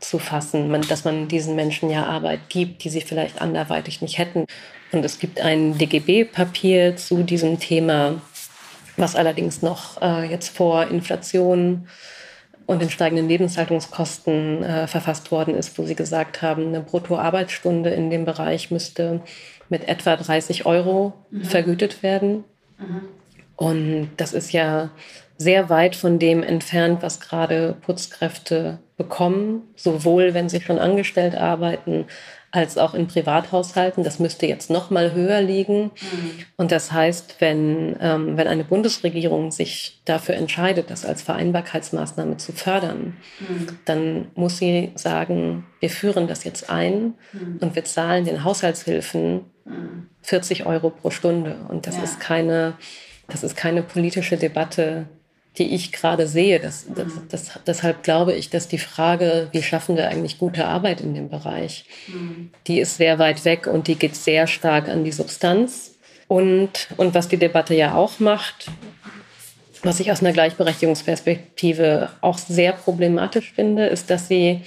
zu fassen, man, dass man diesen Menschen ja Arbeit gibt, die sie vielleicht anderweitig nicht hätten. Und es gibt ein DGB-Papier zu diesem Thema, was allerdings noch äh, jetzt vor Inflation und den steigenden Lebenshaltungskosten äh, verfasst worden ist, wo sie gesagt haben, eine Bruttoarbeitsstunde in dem Bereich müsste mit etwa 30 Euro mhm. vergütet werden. Mhm. Und das ist ja sehr weit von dem entfernt, was gerade Putzkräfte bekommen, sowohl wenn sie schon angestellt arbeiten, als auch in Privathaushalten. Das müsste jetzt noch mal höher liegen. Mhm. Und das heißt, wenn, ähm, wenn eine Bundesregierung sich dafür entscheidet, das als Vereinbarkeitsmaßnahme zu fördern, mhm. dann muss sie sagen, wir führen das jetzt ein mhm. und wir zahlen den Haushaltshilfen 40 mhm. Euro pro Stunde. Und das ja. ist keine, das ist keine politische Debatte, die ich gerade sehe. Das, das, mhm. das, deshalb glaube ich, dass die Frage, wie schaffen wir eigentlich gute Arbeit in dem Bereich, mhm. die ist sehr weit weg und die geht sehr stark an die Substanz. Und, und was die Debatte ja auch macht, was ich aus einer Gleichberechtigungsperspektive auch sehr problematisch finde, ist, dass sie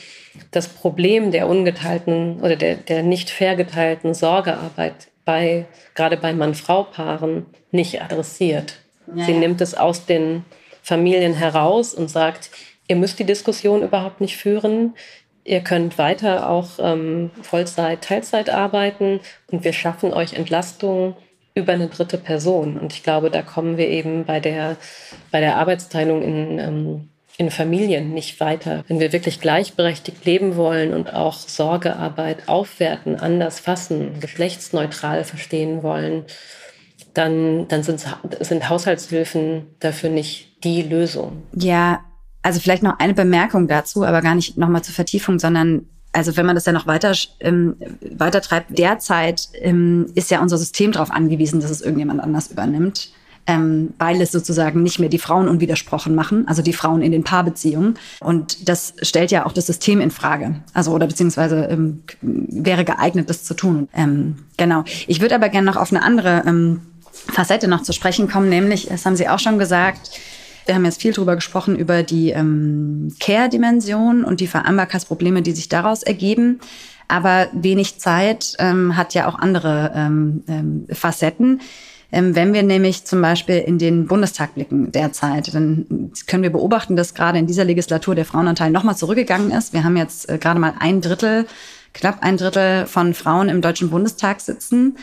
das Problem der ungeteilten oder der, der nicht fair geteilten Sorgearbeit bei, gerade bei Mann-Frau-Paaren nicht adressiert. Ja, sie nimmt es aus den Familien heraus und sagt, ihr müsst die Diskussion überhaupt nicht führen. Ihr könnt weiter auch ähm, Vollzeit, Teilzeit arbeiten und wir schaffen euch Entlastung über eine dritte Person. Und ich glaube, da kommen wir eben bei der, bei der Arbeitsteilung in, ähm, in Familien nicht weiter. Wenn wir wirklich gleichberechtigt leben wollen und auch Sorgearbeit aufwerten, anders fassen, geschlechtsneutral verstehen wollen, dann, dann sind, sind Haushaltshilfen dafür nicht die Lösung. Ja, also vielleicht noch eine Bemerkung dazu, aber gar nicht nochmal zur Vertiefung, sondern also wenn man das ja noch weiter, ähm, weiter treibt, derzeit ähm, ist ja unser System darauf angewiesen, dass es irgendjemand anders übernimmt, ähm, weil es sozusagen nicht mehr die Frauen unwidersprochen machen, also die Frauen in den Paarbeziehungen. Und das stellt ja auch das System in Frage, also oder beziehungsweise ähm, wäre geeignet, das zu tun. Ähm, genau. Ich würde aber gerne noch auf eine andere ähm, Facette noch zu sprechen kommen, nämlich, das haben Sie auch schon gesagt, wir haben jetzt viel drüber gesprochen, über die ähm, Care-Dimension und die Vereinbarkeitsprobleme, die sich daraus ergeben. Aber wenig Zeit ähm, hat ja auch andere ähm, ähm, Facetten. Ähm, wenn wir nämlich zum Beispiel in den Bundestag blicken derzeit, dann können wir beobachten, dass gerade in dieser Legislatur der Frauenanteil nochmal zurückgegangen ist. Wir haben jetzt äh, gerade mal ein Drittel, knapp ein Drittel von Frauen im Deutschen Bundestag sitzen.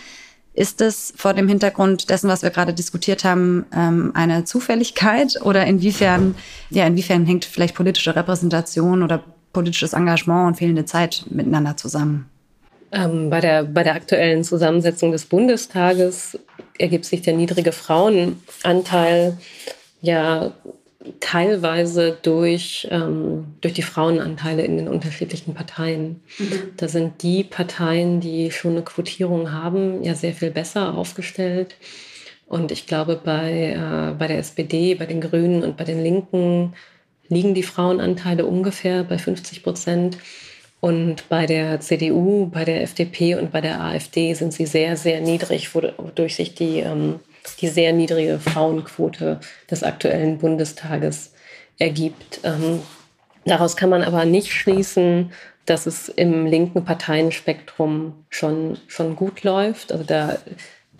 Ist es vor dem Hintergrund dessen, was wir gerade diskutiert haben, ähm, eine Zufälligkeit oder inwiefern, ja, inwiefern hängt vielleicht politische Repräsentation oder politisches Engagement und fehlende Zeit miteinander zusammen? Ähm, bei, der, bei der aktuellen Zusammensetzung des Bundestages ergibt sich der niedrige Frauenanteil ja teilweise durch, ähm, durch die Frauenanteile in den unterschiedlichen Parteien. Mhm. Da sind die Parteien, die schon eine Quotierung haben, ja sehr viel besser aufgestellt. Und ich glaube, bei, äh, bei der SPD, bei den Grünen und bei den Linken liegen die Frauenanteile ungefähr bei 50 Prozent. Und bei der CDU, bei der FDP und bei der AfD sind sie sehr, sehr niedrig, wodurch sich die ähm, die sehr niedrige Frauenquote des aktuellen Bundestages ergibt. Ähm, daraus kann man aber nicht schließen, dass es im linken Parteienspektrum schon, schon gut läuft. Also da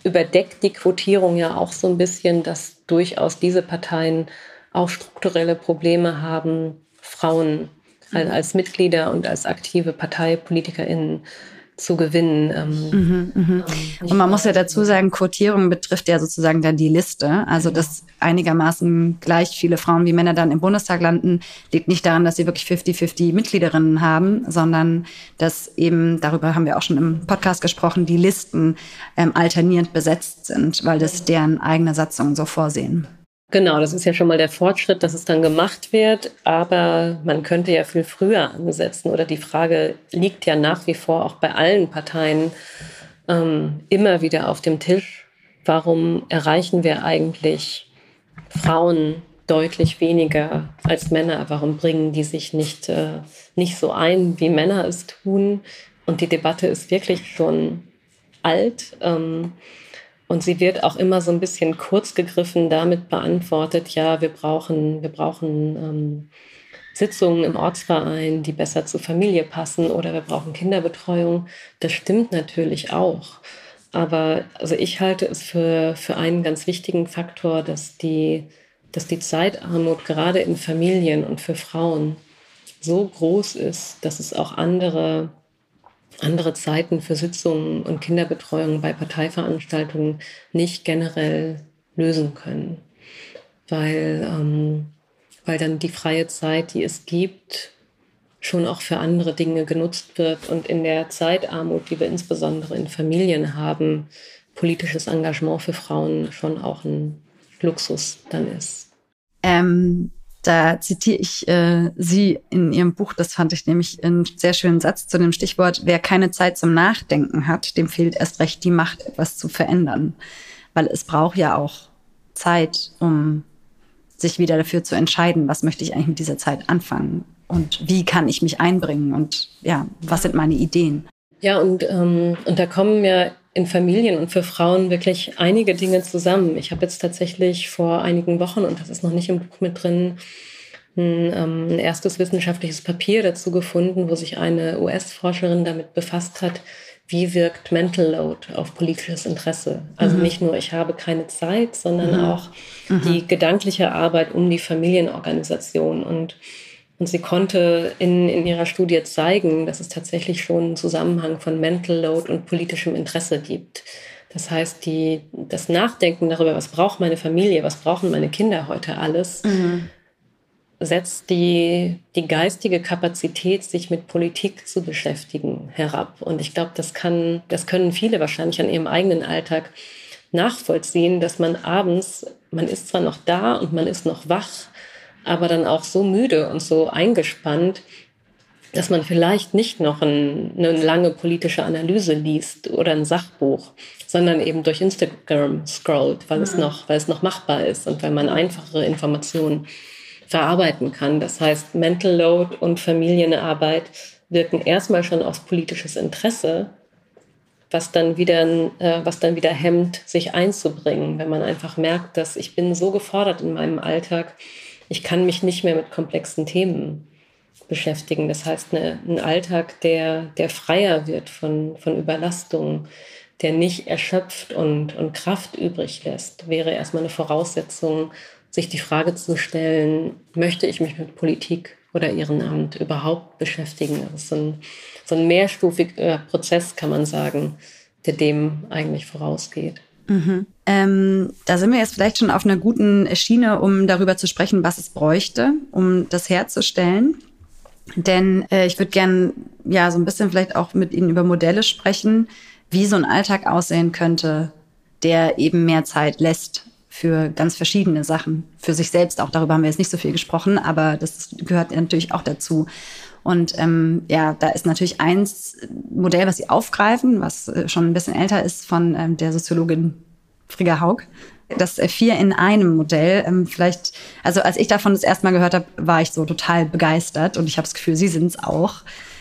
überdeckt die Quotierung ja auch so ein bisschen, dass durchaus diese Parteien auch strukturelle Probleme haben, Frauen als, als Mitglieder und als aktive ParteipolitikerInnen zu gewinnen. Ähm, mhm, mhm. Ähm, und man muss ja dazu sagen, Quotierung betrifft ja sozusagen dann die Liste. Also dass einigermaßen gleich viele Frauen wie Männer dann im Bundestag landen, liegt nicht daran, dass sie wirklich 50-50 Mitgliederinnen haben, sondern dass eben, darüber haben wir auch schon im Podcast gesprochen, die Listen ähm, alternierend besetzt sind, weil das deren eigene Satzungen so vorsehen. Genau, das ist ja schon mal der Fortschritt, dass es dann gemacht wird, aber man könnte ja viel früher ansetzen oder die Frage liegt ja nach wie vor auch bei allen Parteien ähm, immer wieder auf dem Tisch. Warum erreichen wir eigentlich Frauen deutlich weniger als Männer? Warum bringen die sich nicht, äh, nicht so ein, wie Männer es tun? Und die Debatte ist wirklich schon alt. Ähm, und sie wird auch immer so ein bisschen kurz gegriffen damit beantwortet, ja, wir brauchen, wir brauchen ähm, Sitzungen im Ortsverein, die besser zur Familie passen oder wir brauchen Kinderbetreuung. Das stimmt natürlich auch. Aber also ich halte es für, für einen ganz wichtigen Faktor, dass die, dass die Zeitarmut gerade in Familien und für Frauen so groß ist, dass es auch andere, andere Zeiten für Sitzungen und Kinderbetreuung bei Parteiveranstaltungen nicht generell lösen können. Weil, ähm, weil dann die freie Zeit, die es gibt, schon auch für andere Dinge genutzt wird und in der Zeitarmut, die wir insbesondere in Familien haben, politisches Engagement für Frauen schon auch ein Luxus dann ist. Ähm, da zitiere ich äh, Sie in Ihrem Buch, das fand ich nämlich einen sehr schönen Satz zu dem Stichwort, wer keine Zeit zum Nachdenken hat, dem fehlt erst recht die Macht, etwas zu verändern. Weil es braucht ja auch Zeit, um sich wieder dafür zu entscheiden, was möchte ich eigentlich mit dieser Zeit anfangen und wie kann ich mich einbringen und ja, was sind meine Ideen. Ja, und, ähm, und da kommen ja in Familien und für Frauen wirklich einige Dinge zusammen. Ich habe jetzt tatsächlich vor einigen Wochen, und das ist noch nicht im Buch mit drin, ein, ähm, ein erstes wissenschaftliches Papier dazu gefunden, wo sich eine US-Forscherin damit befasst hat, wie wirkt Mental Load auf politisches Interesse. Also mhm. nicht nur, ich habe keine Zeit, sondern mhm. auch mhm. die gedankliche Arbeit um die Familienorganisation. Und, und sie konnte in, in ihrer Studie zeigen, dass es tatsächlich schon einen Zusammenhang von Mental Load und politischem Interesse gibt. Das heißt, die, das Nachdenken darüber, was braucht meine Familie, was brauchen meine Kinder heute alles, mhm setzt die, die geistige Kapazität, sich mit Politik zu beschäftigen, herab. Und ich glaube, das kann, das können viele wahrscheinlich an ihrem eigenen Alltag nachvollziehen, dass man abends, man ist zwar noch da und man ist noch wach, aber dann auch so müde und so eingespannt, dass man vielleicht nicht noch ein, eine lange politische Analyse liest oder ein Sachbuch, sondern eben durch Instagram scrollt, weil, mhm. es, noch, weil es noch machbar ist und weil man einfachere Informationen verarbeiten kann. Das heißt, Mental Load und Familienarbeit wirken erstmal schon aufs politisches Interesse, was dann wieder, äh, was dann wieder hemmt, sich einzubringen, wenn man einfach merkt, dass ich bin so gefordert in meinem Alltag, ich kann mich nicht mehr mit komplexen Themen beschäftigen. Das heißt, eine, ein Alltag, der, der freier wird von, von Überlastung, der nicht erschöpft und, und Kraft übrig lässt, wäre erstmal eine Voraussetzung, sich die Frage zu stellen, möchte ich mich mit Politik oder Ehrenamt überhaupt beschäftigen? Das ist so ein, so ein mehrstufiger Prozess, kann man sagen, der dem eigentlich vorausgeht. Mhm. Ähm, da sind wir jetzt vielleicht schon auf einer guten Schiene, um darüber zu sprechen, was es bräuchte, um das herzustellen. Denn äh, ich würde gern ja so ein bisschen vielleicht auch mit Ihnen über Modelle sprechen, wie so ein Alltag aussehen könnte, der eben mehr Zeit lässt für ganz verschiedene Sachen. Für sich selbst auch, darüber haben wir jetzt nicht so viel gesprochen, aber das gehört natürlich auch dazu. Und ähm, ja, da ist natürlich eins Modell, was sie aufgreifen, was äh, schon ein bisschen älter ist, von ähm, der Soziologin Frigga Haug. Das äh, Vier in einem Modell. Ähm, vielleicht, also als ich davon das erste Mal gehört habe, war ich so total begeistert und ich habe das Gefühl, Sie sind es auch.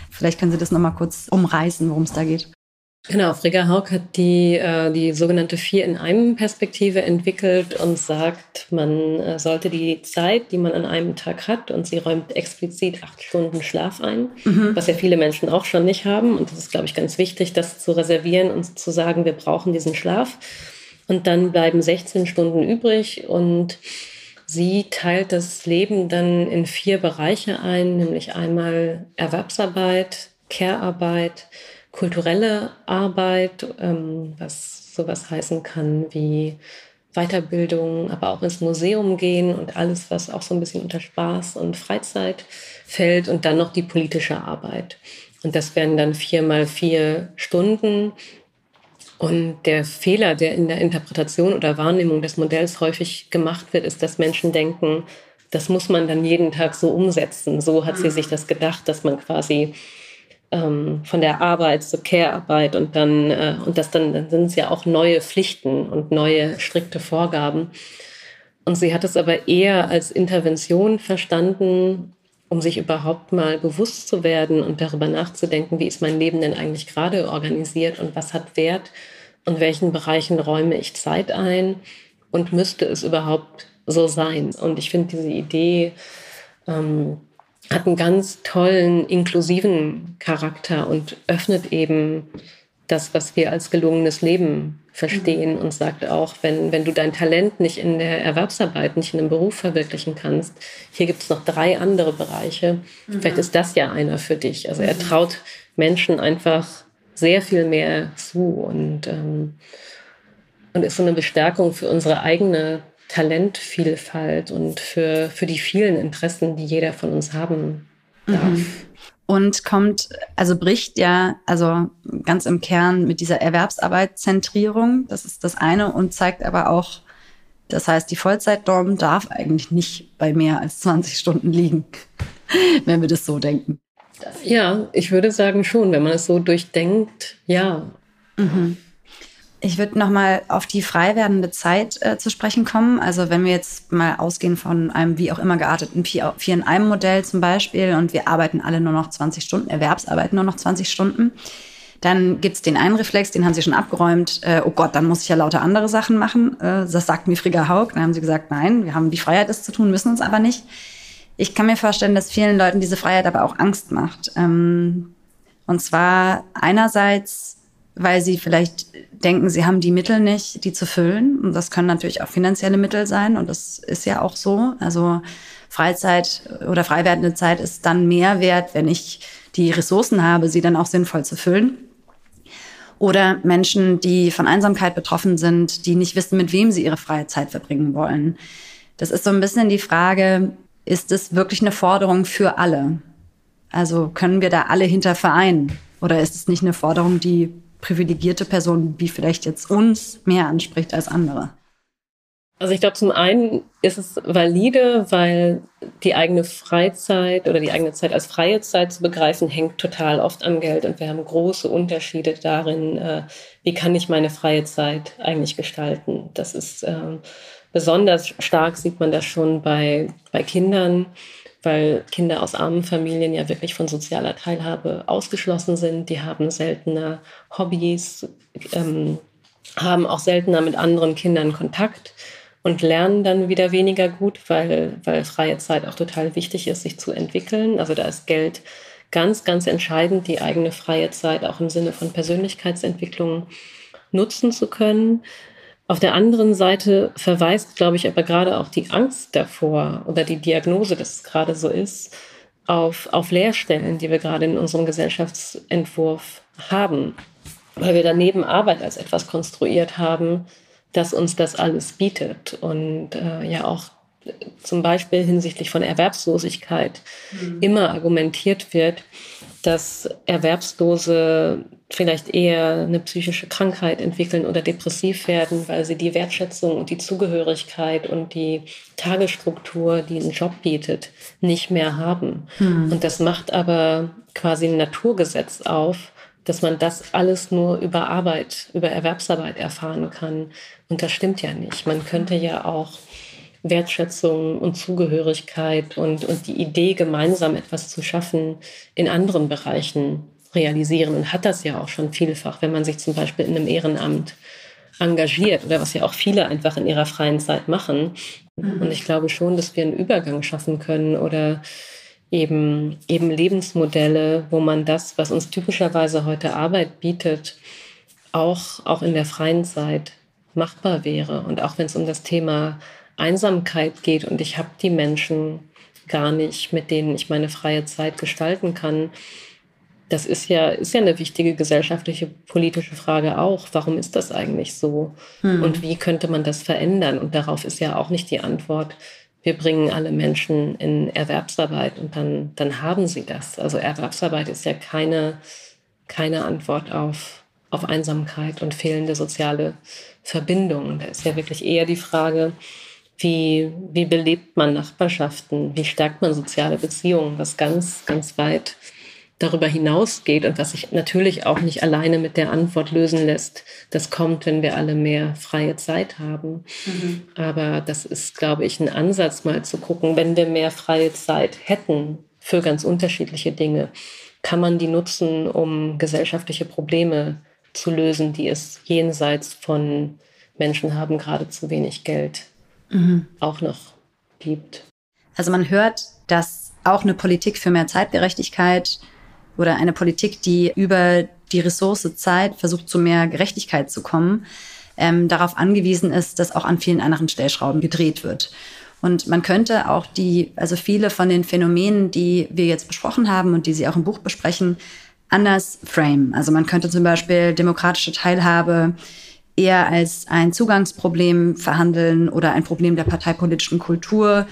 Vielleicht können Sie das nochmal kurz umreißen, worum es da geht. Genau, Frigga Haug hat die, äh, die sogenannte Vier-in-einem-Perspektive entwickelt und sagt, man äh, sollte die Zeit, die man an einem Tag hat, und sie räumt explizit acht Stunden Schlaf ein, mhm. was ja viele Menschen auch schon nicht haben. Und das ist, glaube ich, ganz wichtig, das zu reservieren und zu sagen, wir brauchen diesen Schlaf. Und dann bleiben 16 Stunden übrig und sie teilt das Leben dann in vier Bereiche ein, nämlich einmal Erwerbsarbeit, Care-Arbeit, kulturelle Arbeit, ähm, was sowas heißen kann wie Weiterbildung, aber auch ins Museum gehen und alles, was auch so ein bisschen unter Spaß und Freizeit fällt und dann noch die politische Arbeit. Und das wären dann vier mal vier Stunden. Und der Fehler, der in der Interpretation oder Wahrnehmung des Modells häufig gemacht wird, ist, dass Menschen denken, das muss man dann jeden Tag so umsetzen. So hat sie sich das gedacht, dass man quasi ähm, von der Arbeit zur Care-Arbeit und dann, äh, und das dann, dann sind es ja auch neue Pflichten und neue strikte Vorgaben. Und sie hat es aber eher als Intervention verstanden, um sich überhaupt mal bewusst zu werden und darüber nachzudenken, wie ist mein Leben denn eigentlich gerade organisiert und was hat Wert und welchen Bereichen räume ich Zeit ein und müsste es überhaupt so sein. Und ich finde diese Idee, ähm, hat einen ganz tollen, inklusiven Charakter und öffnet eben das, was wir als gelungenes Leben verstehen mhm. und sagt auch, wenn, wenn du dein Talent nicht in der Erwerbsarbeit, nicht in einem Beruf verwirklichen kannst, hier gibt es noch drei andere Bereiche. Mhm. Vielleicht ist das ja einer für dich. Also er mhm. traut Menschen einfach sehr viel mehr zu und, ähm, und ist so eine Bestärkung für unsere eigene Talentvielfalt und für, für die vielen Interessen, die jeder von uns haben darf. Mhm. Und kommt, also bricht ja, also ganz im Kern mit dieser Erwerbsarbeitszentrierung, das ist das eine, und zeigt aber auch, das heißt, die Vollzeitnorm darf eigentlich nicht bei mehr als 20 Stunden liegen, wenn wir das so denken. Ja, ich würde sagen schon, wenn man es so durchdenkt, ja. Mhm. Ich würde nochmal auf die frei werdende Zeit äh, zu sprechen kommen. Also wenn wir jetzt mal ausgehen von einem wie auch immer gearteten Vier in einem Modell zum Beispiel und wir arbeiten alle nur noch 20 Stunden, Erwerbsarbeiten nur noch 20 Stunden, dann gibt es den einen Reflex, den haben sie schon abgeräumt. Äh, oh Gott, dann muss ich ja lauter andere Sachen machen. Äh, das sagt mir Frigga Haug. Dann haben sie gesagt, nein, wir haben die Freiheit, das zu tun, müssen uns aber nicht. Ich kann mir vorstellen, dass vielen Leuten diese Freiheit aber auch Angst macht. Ähm, und zwar einerseits weil sie vielleicht denken, sie haben die Mittel nicht, die zu füllen. Und das können natürlich auch finanzielle Mittel sein. Und das ist ja auch so. Also Freizeit oder frei werdende Zeit ist dann mehr wert, wenn ich die Ressourcen habe, sie dann auch sinnvoll zu füllen. Oder Menschen, die von Einsamkeit betroffen sind, die nicht wissen, mit wem sie ihre freie Zeit verbringen wollen. Das ist so ein bisschen die Frage, ist es wirklich eine Forderung für alle? Also können wir da alle hinter vereinen? Oder ist es nicht eine Forderung, die privilegierte Person wie vielleicht jetzt uns mehr anspricht als andere? Also ich glaube, zum einen ist es valide, weil die eigene Freizeit oder die eigene Zeit als freie Zeit zu begreifen, hängt total oft am Geld. Und wir haben große Unterschiede darin, äh, wie kann ich meine freie Zeit eigentlich gestalten. Das ist äh, besonders stark, sieht man das schon bei, bei Kindern weil Kinder aus armen Familien ja wirklich von sozialer Teilhabe ausgeschlossen sind. Die haben seltener Hobbys, ähm, haben auch seltener mit anderen Kindern Kontakt und lernen dann wieder weniger gut, weil, weil freie Zeit auch total wichtig ist, sich zu entwickeln. Also da ist Geld ganz, ganz entscheidend, die eigene freie Zeit auch im Sinne von Persönlichkeitsentwicklung nutzen zu können. Auf der anderen Seite verweist, glaube ich, aber gerade auch die Angst davor oder die Diagnose, dass es gerade so ist, auf, auf Leerstellen, die wir gerade in unserem Gesellschaftsentwurf haben. Weil wir daneben Arbeit als etwas konstruiert haben, das uns das alles bietet. Und äh, ja auch zum Beispiel hinsichtlich von Erwerbslosigkeit mhm. immer argumentiert wird, dass Erwerbslose vielleicht eher eine psychische Krankheit entwickeln oder depressiv werden, weil sie die Wertschätzung und die Zugehörigkeit und die Tagesstruktur, die ein Job bietet, nicht mehr haben. Hm. Und das macht aber quasi ein Naturgesetz auf, dass man das alles nur über Arbeit, über Erwerbsarbeit erfahren kann. Und das stimmt ja nicht. Man könnte ja auch Wertschätzung und Zugehörigkeit und, und die Idee, gemeinsam etwas zu schaffen, in anderen Bereichen realisieren und hat das ja auch schon vielfach, wenn man sich zum Beispiel in einem Ehrenamt engagiert oder was ja auch viele einfach in ihrer freien Zeit machen. Mhm. Und ich glaube schon, dass wir einen Übergang schaffen können oder eben, eben Lebensmodelle, wo man das, was uns typischerweise heute Arbeit bietet, auch, auch in der freien Zeit machbar wäre. Und auch wenn es um das Thema Einsamkeit geht und ich habe die Menschen gar nicht, mit denen ich meine freie Zeit gestalten kann. Das ist ja, ist ja eine wichtige gesellschaftliche, politische Frage auch. Warum ist das eigentlich so? Hm. Und wie könnte man das verändern? Und darauf ist ja auch nicht die Antwort, wir bringen alle Menschen in Erwerbsarbeit und dann, dann haben sie das. Also Erwerbsarbeit ist ja keine, keine Antwort auf, auf Einsamkeit und fehlende soziale Verbindungen. Da ist ja wirklich eher die Frage, wie, wie belebt man Nachbarschaften? Wie stärkt man soziale Beziehungen? Was ganz, ganz weit darüber hinausgeht und was sich natürlich auch nicht alleine mit der Antwort lösen lässt. Das kommt, wenn wir alle mehr freie Zeit haben. Mhm. Aber das ist, glaube ich, ein Ansatz, mal zu gucken, wenn wir mehr freie Zeit hätten für ganz unterschiedliche Dinge, kann man die nutzen, um gesellschaftliche Probleme zu lösen, die es jenseits von Menschen haben gerade zu wenig Geld mhm. auch noch gibt. Also man hört, dass auch eine Politik für mehr Zeitgerechtigkeit oder eine Politik, die über die Ressource Zeit versucht, zu mehr Gerechtigkeit zu kommen, ähm, darauf angewiesen ist, dass auch an vielen anderen Stellschrauben gedreht wird. Und man könnte auch die, also viele von den Phänomenen, die wir jetzt besprochen haben und die Sie auch im Buch besprechen, anders frame. Also man könnte zum Beispiel demokratische Teilhabe eher als ein Zugangsproblem verhandeln oder ein Problem der parteipolitischen Kultur,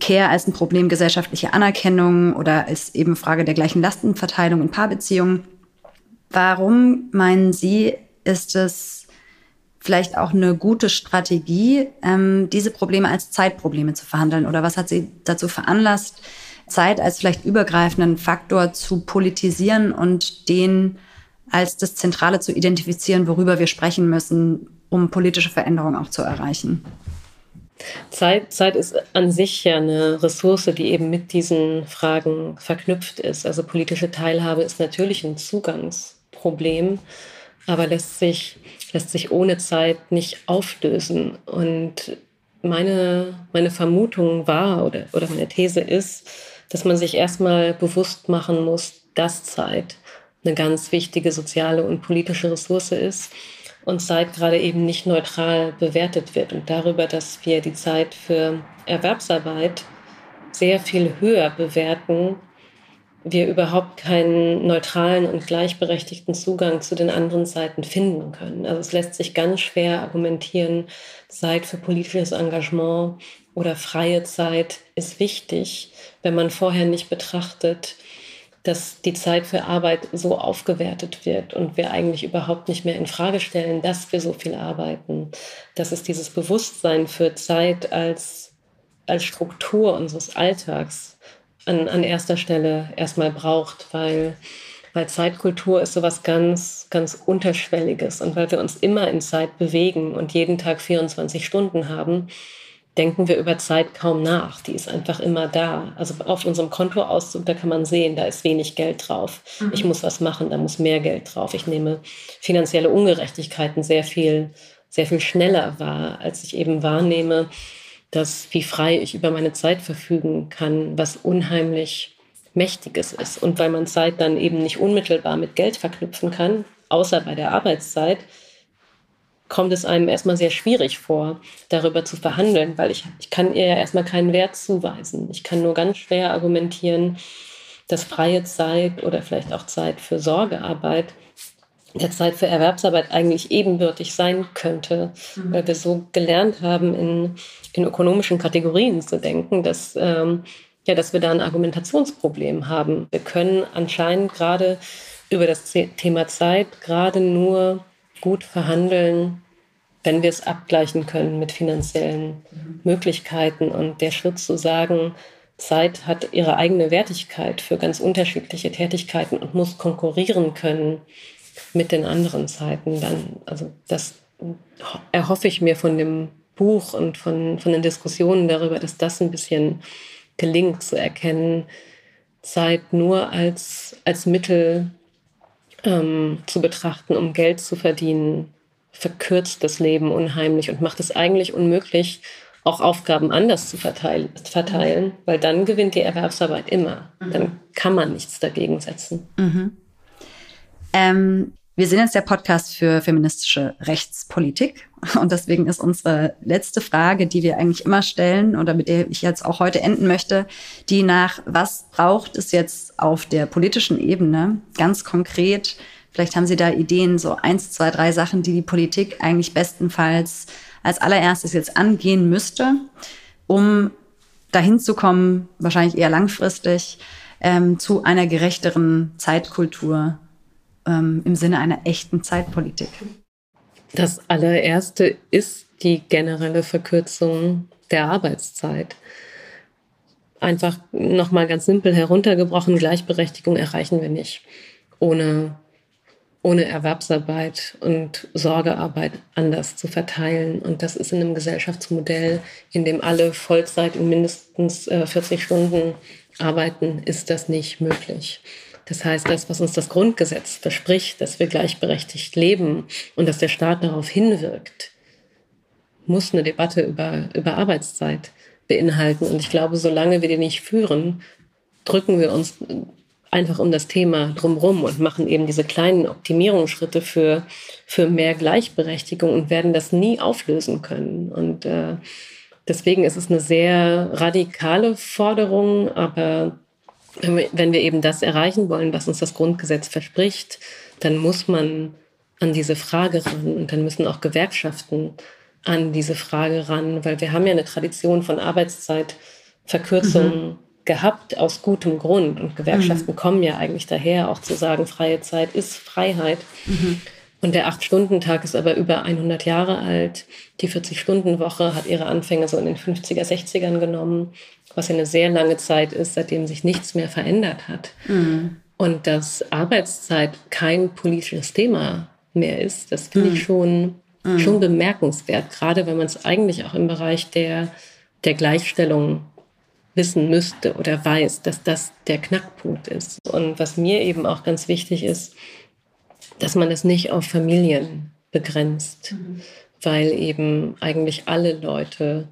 Care als ein Problem gesellschaftlicher Anerkennung oder als eben Frage der gleichen Lastenverteilung in Paarbeziehungen. Warum meinen Sie, ist es vielleicht auch eine gute Strategie, ähm, diese Probleme als Zeitprobleme zu verhandeln? Oder was hat Sie dazu veranlasst, Zeit als vielleicht übergreifenden Faktor zu politisieren und den als das Zentrale zu identifizieren, worüber wir sprechen müssen, um politische Veränderungen auch zu erreichen. Zeit, Zeit ist an sich ja eine Ressource, die eben mit diesen Fragen verknüpft ist. Also politische Teilhabe ist natürlich ein Zugangsproblem, aber lässt sich, lässt sich ohne Zeit nicht auflösen. Und meine, meine Vermutung war oder, oder meine These ist, dass man sich erstmal bewusst machen muss, dass Zeit eine ganz wichtige soziale und politische Ressource ist und Zeit gerade eben nicht neutral bewertet wird und darüber, dass wir die Zeit für Erwerbsarbeit sehr viel höher bewerten, wir überhaupt keinen neutralen und gleichberechtigten Zugang zu den anderen Seiten finden können. Also es lässt sich ganz schwer argumentieren, Zeit für politisches Engagement oder freie Zeit ist wichtig, wenn man vorher nicht betrachtet, dass die Zeit für Arbeit so aufgewertet wird und wir eigentlich überhaupt nicht mehr in Frage stellen, dass wir so viel arbeiten. Dass es dieses Bewusstsein für Zeit als, als Struktur unseres Alltags an, an erster Stelle erstmal braucht, weil, weil Zeitkultur ist sowas ganz, ganz Unterschwelliges und weil wir uns immer in Zeit bewegen und jeden Tag 24 Stunden haben, denken wir über Zeit kaum nach. Die ist einfach immer da. Also auf unserem Kontoauszug, da kann man sehen, da ist wenig Geld drauf. Mhm. Ich muss was machen, da muss mehr Geld drauf. Ich nehme finanzielle Ungerechtigkeiten sehr viel, sehr viel schneller wahr, als ich eben wahrnehme, dass wie frei ich über meine Zeit verfügen kann, was unheimlich Mächtiges ist. Und weil man Zeit dann eben nicht unmittelbar mit Geld verknüpfen kann, außer bei der Arbeitszeit, kommt es einem erstmal sehr schwierig vor, darüber zu verhandeln, weil ich, ich kann ihr ja erstmal keinen Wert zuweisen. Ich kann nur ganz schwer argumentieren, dass freie Zeit oder vielleicht auch Zeit für Sorgearbeit der Zeit für Erwerbsarbeit eigentlich ebenbürtig sein könnte, mhm. weil wir so gelernt haben, in, in ökonomischen Kategorien zu denken, dass, ähm, ja, dass wir da ein Argumentationsproblem haben. Wir können anscheinend gerade über das Thema Zeit gerade nur gut verhandeln, wenn wir es abgleichen können mit finanziellen mhm. Möglichkeiten. Und der Schritt zu sagen, Zeit hat ihre eigene Wertigkeit für ganz unterschiedliche Tätigkeiten und muss konkurrieren können mit den anderen Zeiten, dann, also das erhoffe ich mir von dem Buch und von, von den Diskussionen darüber, dass das ein bisschen gelingt zu erkennen, Zeit nur als, als Mittel ähm, zu betrachten, um Geld zu verdienen, verkürzt das Leben unheimlich und macht es eigentlich unmöglich, auch Aufgaben anders zu verteilen, verteilen weil dann gewinnt die Erwerbsarbeit immer. Dann kann man nichts dagegen setzen. Mhm. Ähm, wir sind jetzt der Podcast für feministische Rechtspolitik und deswegen ist unsere letzte Frage, die wir eigentlich immer stellen oder mit der ich jetzt auch heute enden möchte, die nach, was braucht es jetzt auf der politischen Ebene ganz konkret? Vielleicht haben Sie da Ideen, so eins, zwei, drei Sachen, die die Politik eigentlich bestenfalls als allererstes jetzt angehen müsste, um dahin zu kommen, wahrscheinlich eher langfristig, ähm, zu einer gerechteren Zeitkultur ähm, im Sinne einer echten Zeitpolitik? Das allererste ist die generelle Verkürzung der Arbeitszeit. Einfach nochmal ganz simpel heruntergebrochen, Gleichberechtigung erreichen wir nicht ohne, ohne Erwerbsarbeit und Sorgearbeit anders zu verteilen. Und das ist in einem Gesellschaftsmodell, in dem alle Vollzeit in mindestens 40 äh, Stunden arbeiten, ist das nicht möglich. Das heißt, das, was uns das Grundgesetz verspricht, dass wir gleichberechtigt leben und dass der Staat darauf hinwirkt, muss eine Debatte über, über Arbeitszeit beinhalten. Und ich glaube, solange wir die nicht führen, drücken wir uns einfach um das Thema drumherum und machen eben diese kleinen Optimierungsschritte für, für mehr Gleichberechtigung und werden das nie auflösen können. Und äh, deswegen ist es eine sehr radikale Forderung, aber wenn wir, eben das erreichen wollen, was uns das Grundgesetz verspricht, dann muss man an diese Frage ran und dann müssen auch Gewerkschaften an diese Frage ran, weil wir haben ja eine Tradition von Arbeitszeitverkürzung mhm. Gehabt aus gutem Grund und Gewerkschaften mhm. kommen ja eigentlich daher, auch zu sagen, freie Zeit ist Freiheit. Mhm. Und der Acht-Stunden-Tag ist aber über 100 Jahre alt. Die 40-Stunden-Woche hat ihre Anfänge so in den 50er, 60ern genommen, was ja eine sehr lange Zeit ist, seitdem sich nichts mehr verändert hat. Mhm. Und dass Arbeitszeit kein politisches Thema mehr ist, das finde ich mhm. schon mhm. schon bemerkenswert, gerade wenn man es eigentlich auch im Bereich der, der Gleichstellung wissen müsste oder weiß, dass das der Knackpunkt ist. Und was mir eben auch ganz wichtig ist, dass man es nicht auf Familien begrenzt, mhm. weil eben eigentlich alle Leute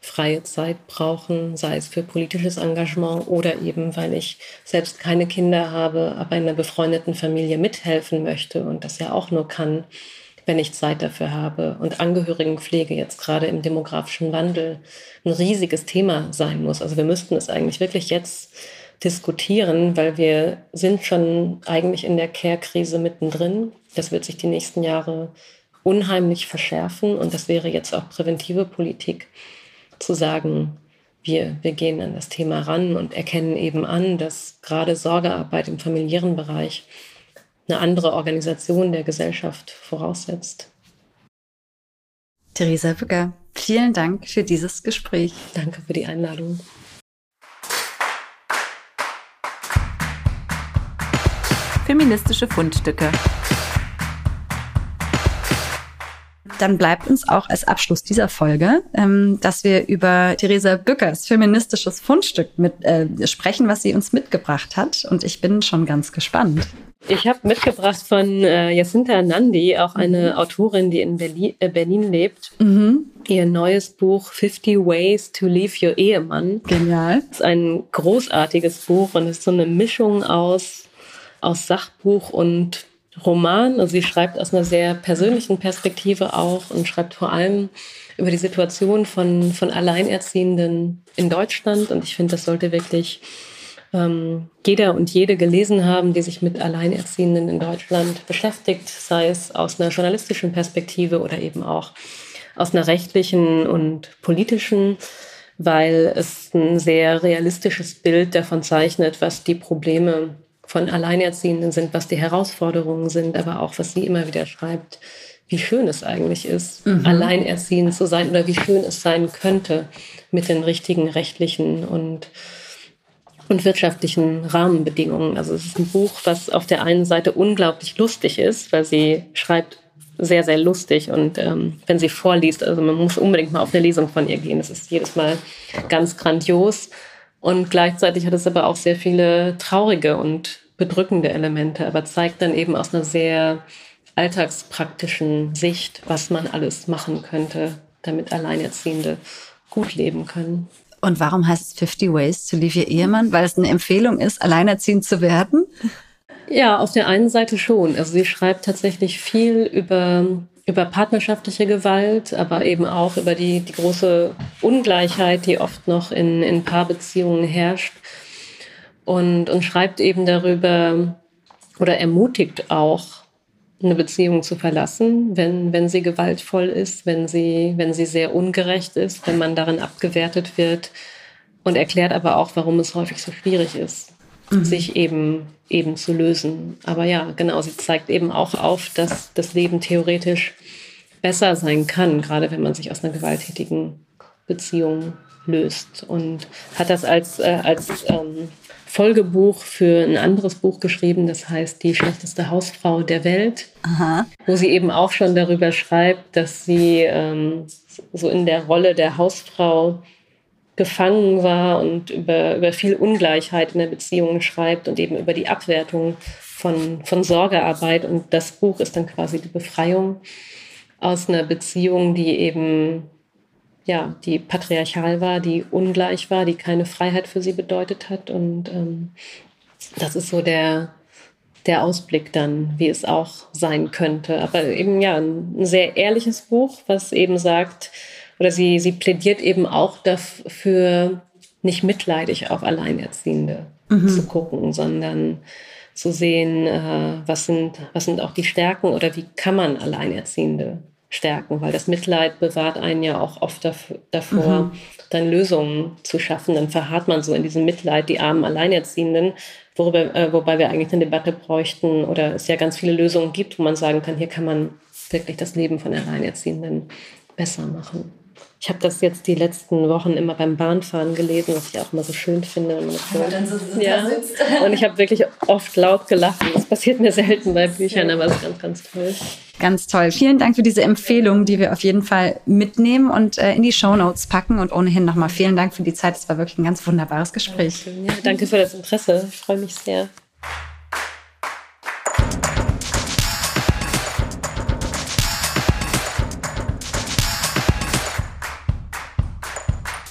freie Zeit brauchen, sei es für politisches Engagement oder eben, weil ich selbst keine Kinder habe, aber in einer befreundeten Familie mithelfen möchte und das ja auch nur kann, wenn ich Zeit dafür habe. Und Angehörigenpflege jetzt gerade im demografischen Wandel ein riesiges Thema sein muss. Also wir müssten es eigentlich wirklich jetzt diskutieren, weil wir sind schon eigentlich in der Care-Krise mittendrin. Das wird sich die nächsten Jahre unheimlich verschärfen und das wäre jetzt auch präventive Politik zu sagen, wir, wir gehen an das Thema ran und erkennen eben an, dass gerade Sorgearbeit im familiären Bereich eine andere Organisation der Gesellschaft voraussetzt. Theresa Bücker, vielen Dank für dieses Gespräch. Danke für die Einladung. Feministische Fundstücke. Dann bleibt uns auch als Abschluss dieser Folge, ähm, dass wir über Theresa Bückers feministisches Fundstück mit, äh, sprechen, was sie uns mitgebracht hat. Und ich bin schon ganz gespannt. Ich habe mitgebracht von äh, Jacinta Nandi, auch eine mhm. Autorin, die in Berlin, äh, Berlin lebt. Mhm. Ihr neues Buch 50 Ways to Leave Your Ehemann. Genial. Das ist ein großartiges Buch und ist so eine Mischung aus, aus Sachbuch und Roman. Also sie schreibt aus einer sehr persönlichen Perspektive auch und schreibt vor allem über die Situation von, von Alleinerziehenden in Deutschland. Und ich finde, das sollte wirklich ähm, jeder und jede gelesen haben, die sich mit Alleinerziehenden in Deutschland beschäftigt, sei es aus einer journalistischen Perspektive oder eben auch aus einer rechtlichen und politischen, weil es ein sehr realistisches Bild davon zeichnet, was die Probleme von Alleinerziehenden sind, was die Herausforderungen sind, aber auch was sie immer wieder schreibt, wie schön es eigentlich ist, mhm. alleinerziehend zu sein oder wie schön es sein könnte mit den richtigen rechtlichen und und wirtschaftlichen Rahmenbedingungen. Also es ist ein Buch, was auf der einen Seite unglaublich lustig ist, weil sie schreibt sehr, sehr lustig und ähm, wenn sie vorliest, also man muss unbedingt mal auf eine Lesung von ihr gehen. Es ist jedes Mal ganz grandios und gleichzeitig hat es aber auch sehr viele traurige und bedrückende Elemente, aber zeigt dann eben aus einer sehr alltagspraktischen Sicht, was man alles machen könnte, damit Alleinerziehende gut leben können. Und warum heißt es 50 Ways to Leave Your Ehemann? Weil es eine Empfehlung ist, alleinerziehend zu werden? Ja, auf der einen Seite schon. Also sie schreibt tatsächlich viel über, über partnerschaftliche Gewalt, aber eben auch über die, die große Ungleichheit, die oft noch in, in Paarbeziehungen herrscht. Und, und schreibt eben darüber oder ermutigt auch, eine Beziehung zu verlassen, wenn, wenn sie gewaltvoll ist, wenn sie, wenn sie sehr ungerecht ist, wenn man darin abgewertet wird und erklärt aber auch, warum es häufig so schwierig ist, mhm. sich eben, eben zu lösen. Aber ja, genau, sie zeigt eben auch auf, dass das Leben theoretisch besser sein kann, gerade wenn man sich aus einer gewalttätigen Beziehung löst und hat das als, äh, als ähm, Folgebuch für ein anderes Buch geschrieben, das heißt Die schlechteste Hausfrau der Welt, Aha. wo sie eben auch schon darüber schreibt, dass sie ähm, so in der Rolle der Hausfrau gefangen war und über, über viel Ungleichheit in der Beziehung schreibt und eben über die Abwertung von, von Sorgearbeit. Und das Buch ist dann quasi die Befreiung aus einer Beziehung, die eben ja, die patriarchal war, die ungleich war, die keine Freiheit für sie bedeutet hat. Und ähm, das ist so der, der Ausblick dann, wie es auch sein könnte. Aber eben ja, ein, sehr ehrliches Buch, was eben sagt, oder sie, sie plädiert eben auch dafür, nicht mitleidig auf Alleinerziehende mhm. zu gucken, sondern zu sehen, äh, was, sind, was sind auch die Stärken oder wie kann man Alleinerziehende stärken, weil das Mitleid bewahrt einen ja auch oft davor, mhm. dann Lösungen zu schaffen. Dann verharrt man so in diesem Mitleid die armen Alleinerziehenden, worüber, äh, wobei wir eigentlich eine Debatte bräuchten oder es ja ganz viele Lösungen gibt, wo man sagen kann, hier kann man wirklich das Leben von Alleinerziehenden besser machen. Ich habe das jetzt die letzten Wochen immer beim Bahnfahren gelesen, was ich auch immer so schön finde. Und, so ja. und ich habe wirklich oft laut gelacht. Das passiert mir selten bei Büchern, aber es ist ganz, ganz toll. Ganz toll. Vielen Dank für diese Empfehlung, die wir auf jeden Fall mitnehmen und äh, in die Show Notes packen. Und ohnehin nochmal vielen Dank für die Zeit. Es war wirklich ein ganz wunderbares Gespräch. Ja, danke für das Interesse. Ich freue mich sehr.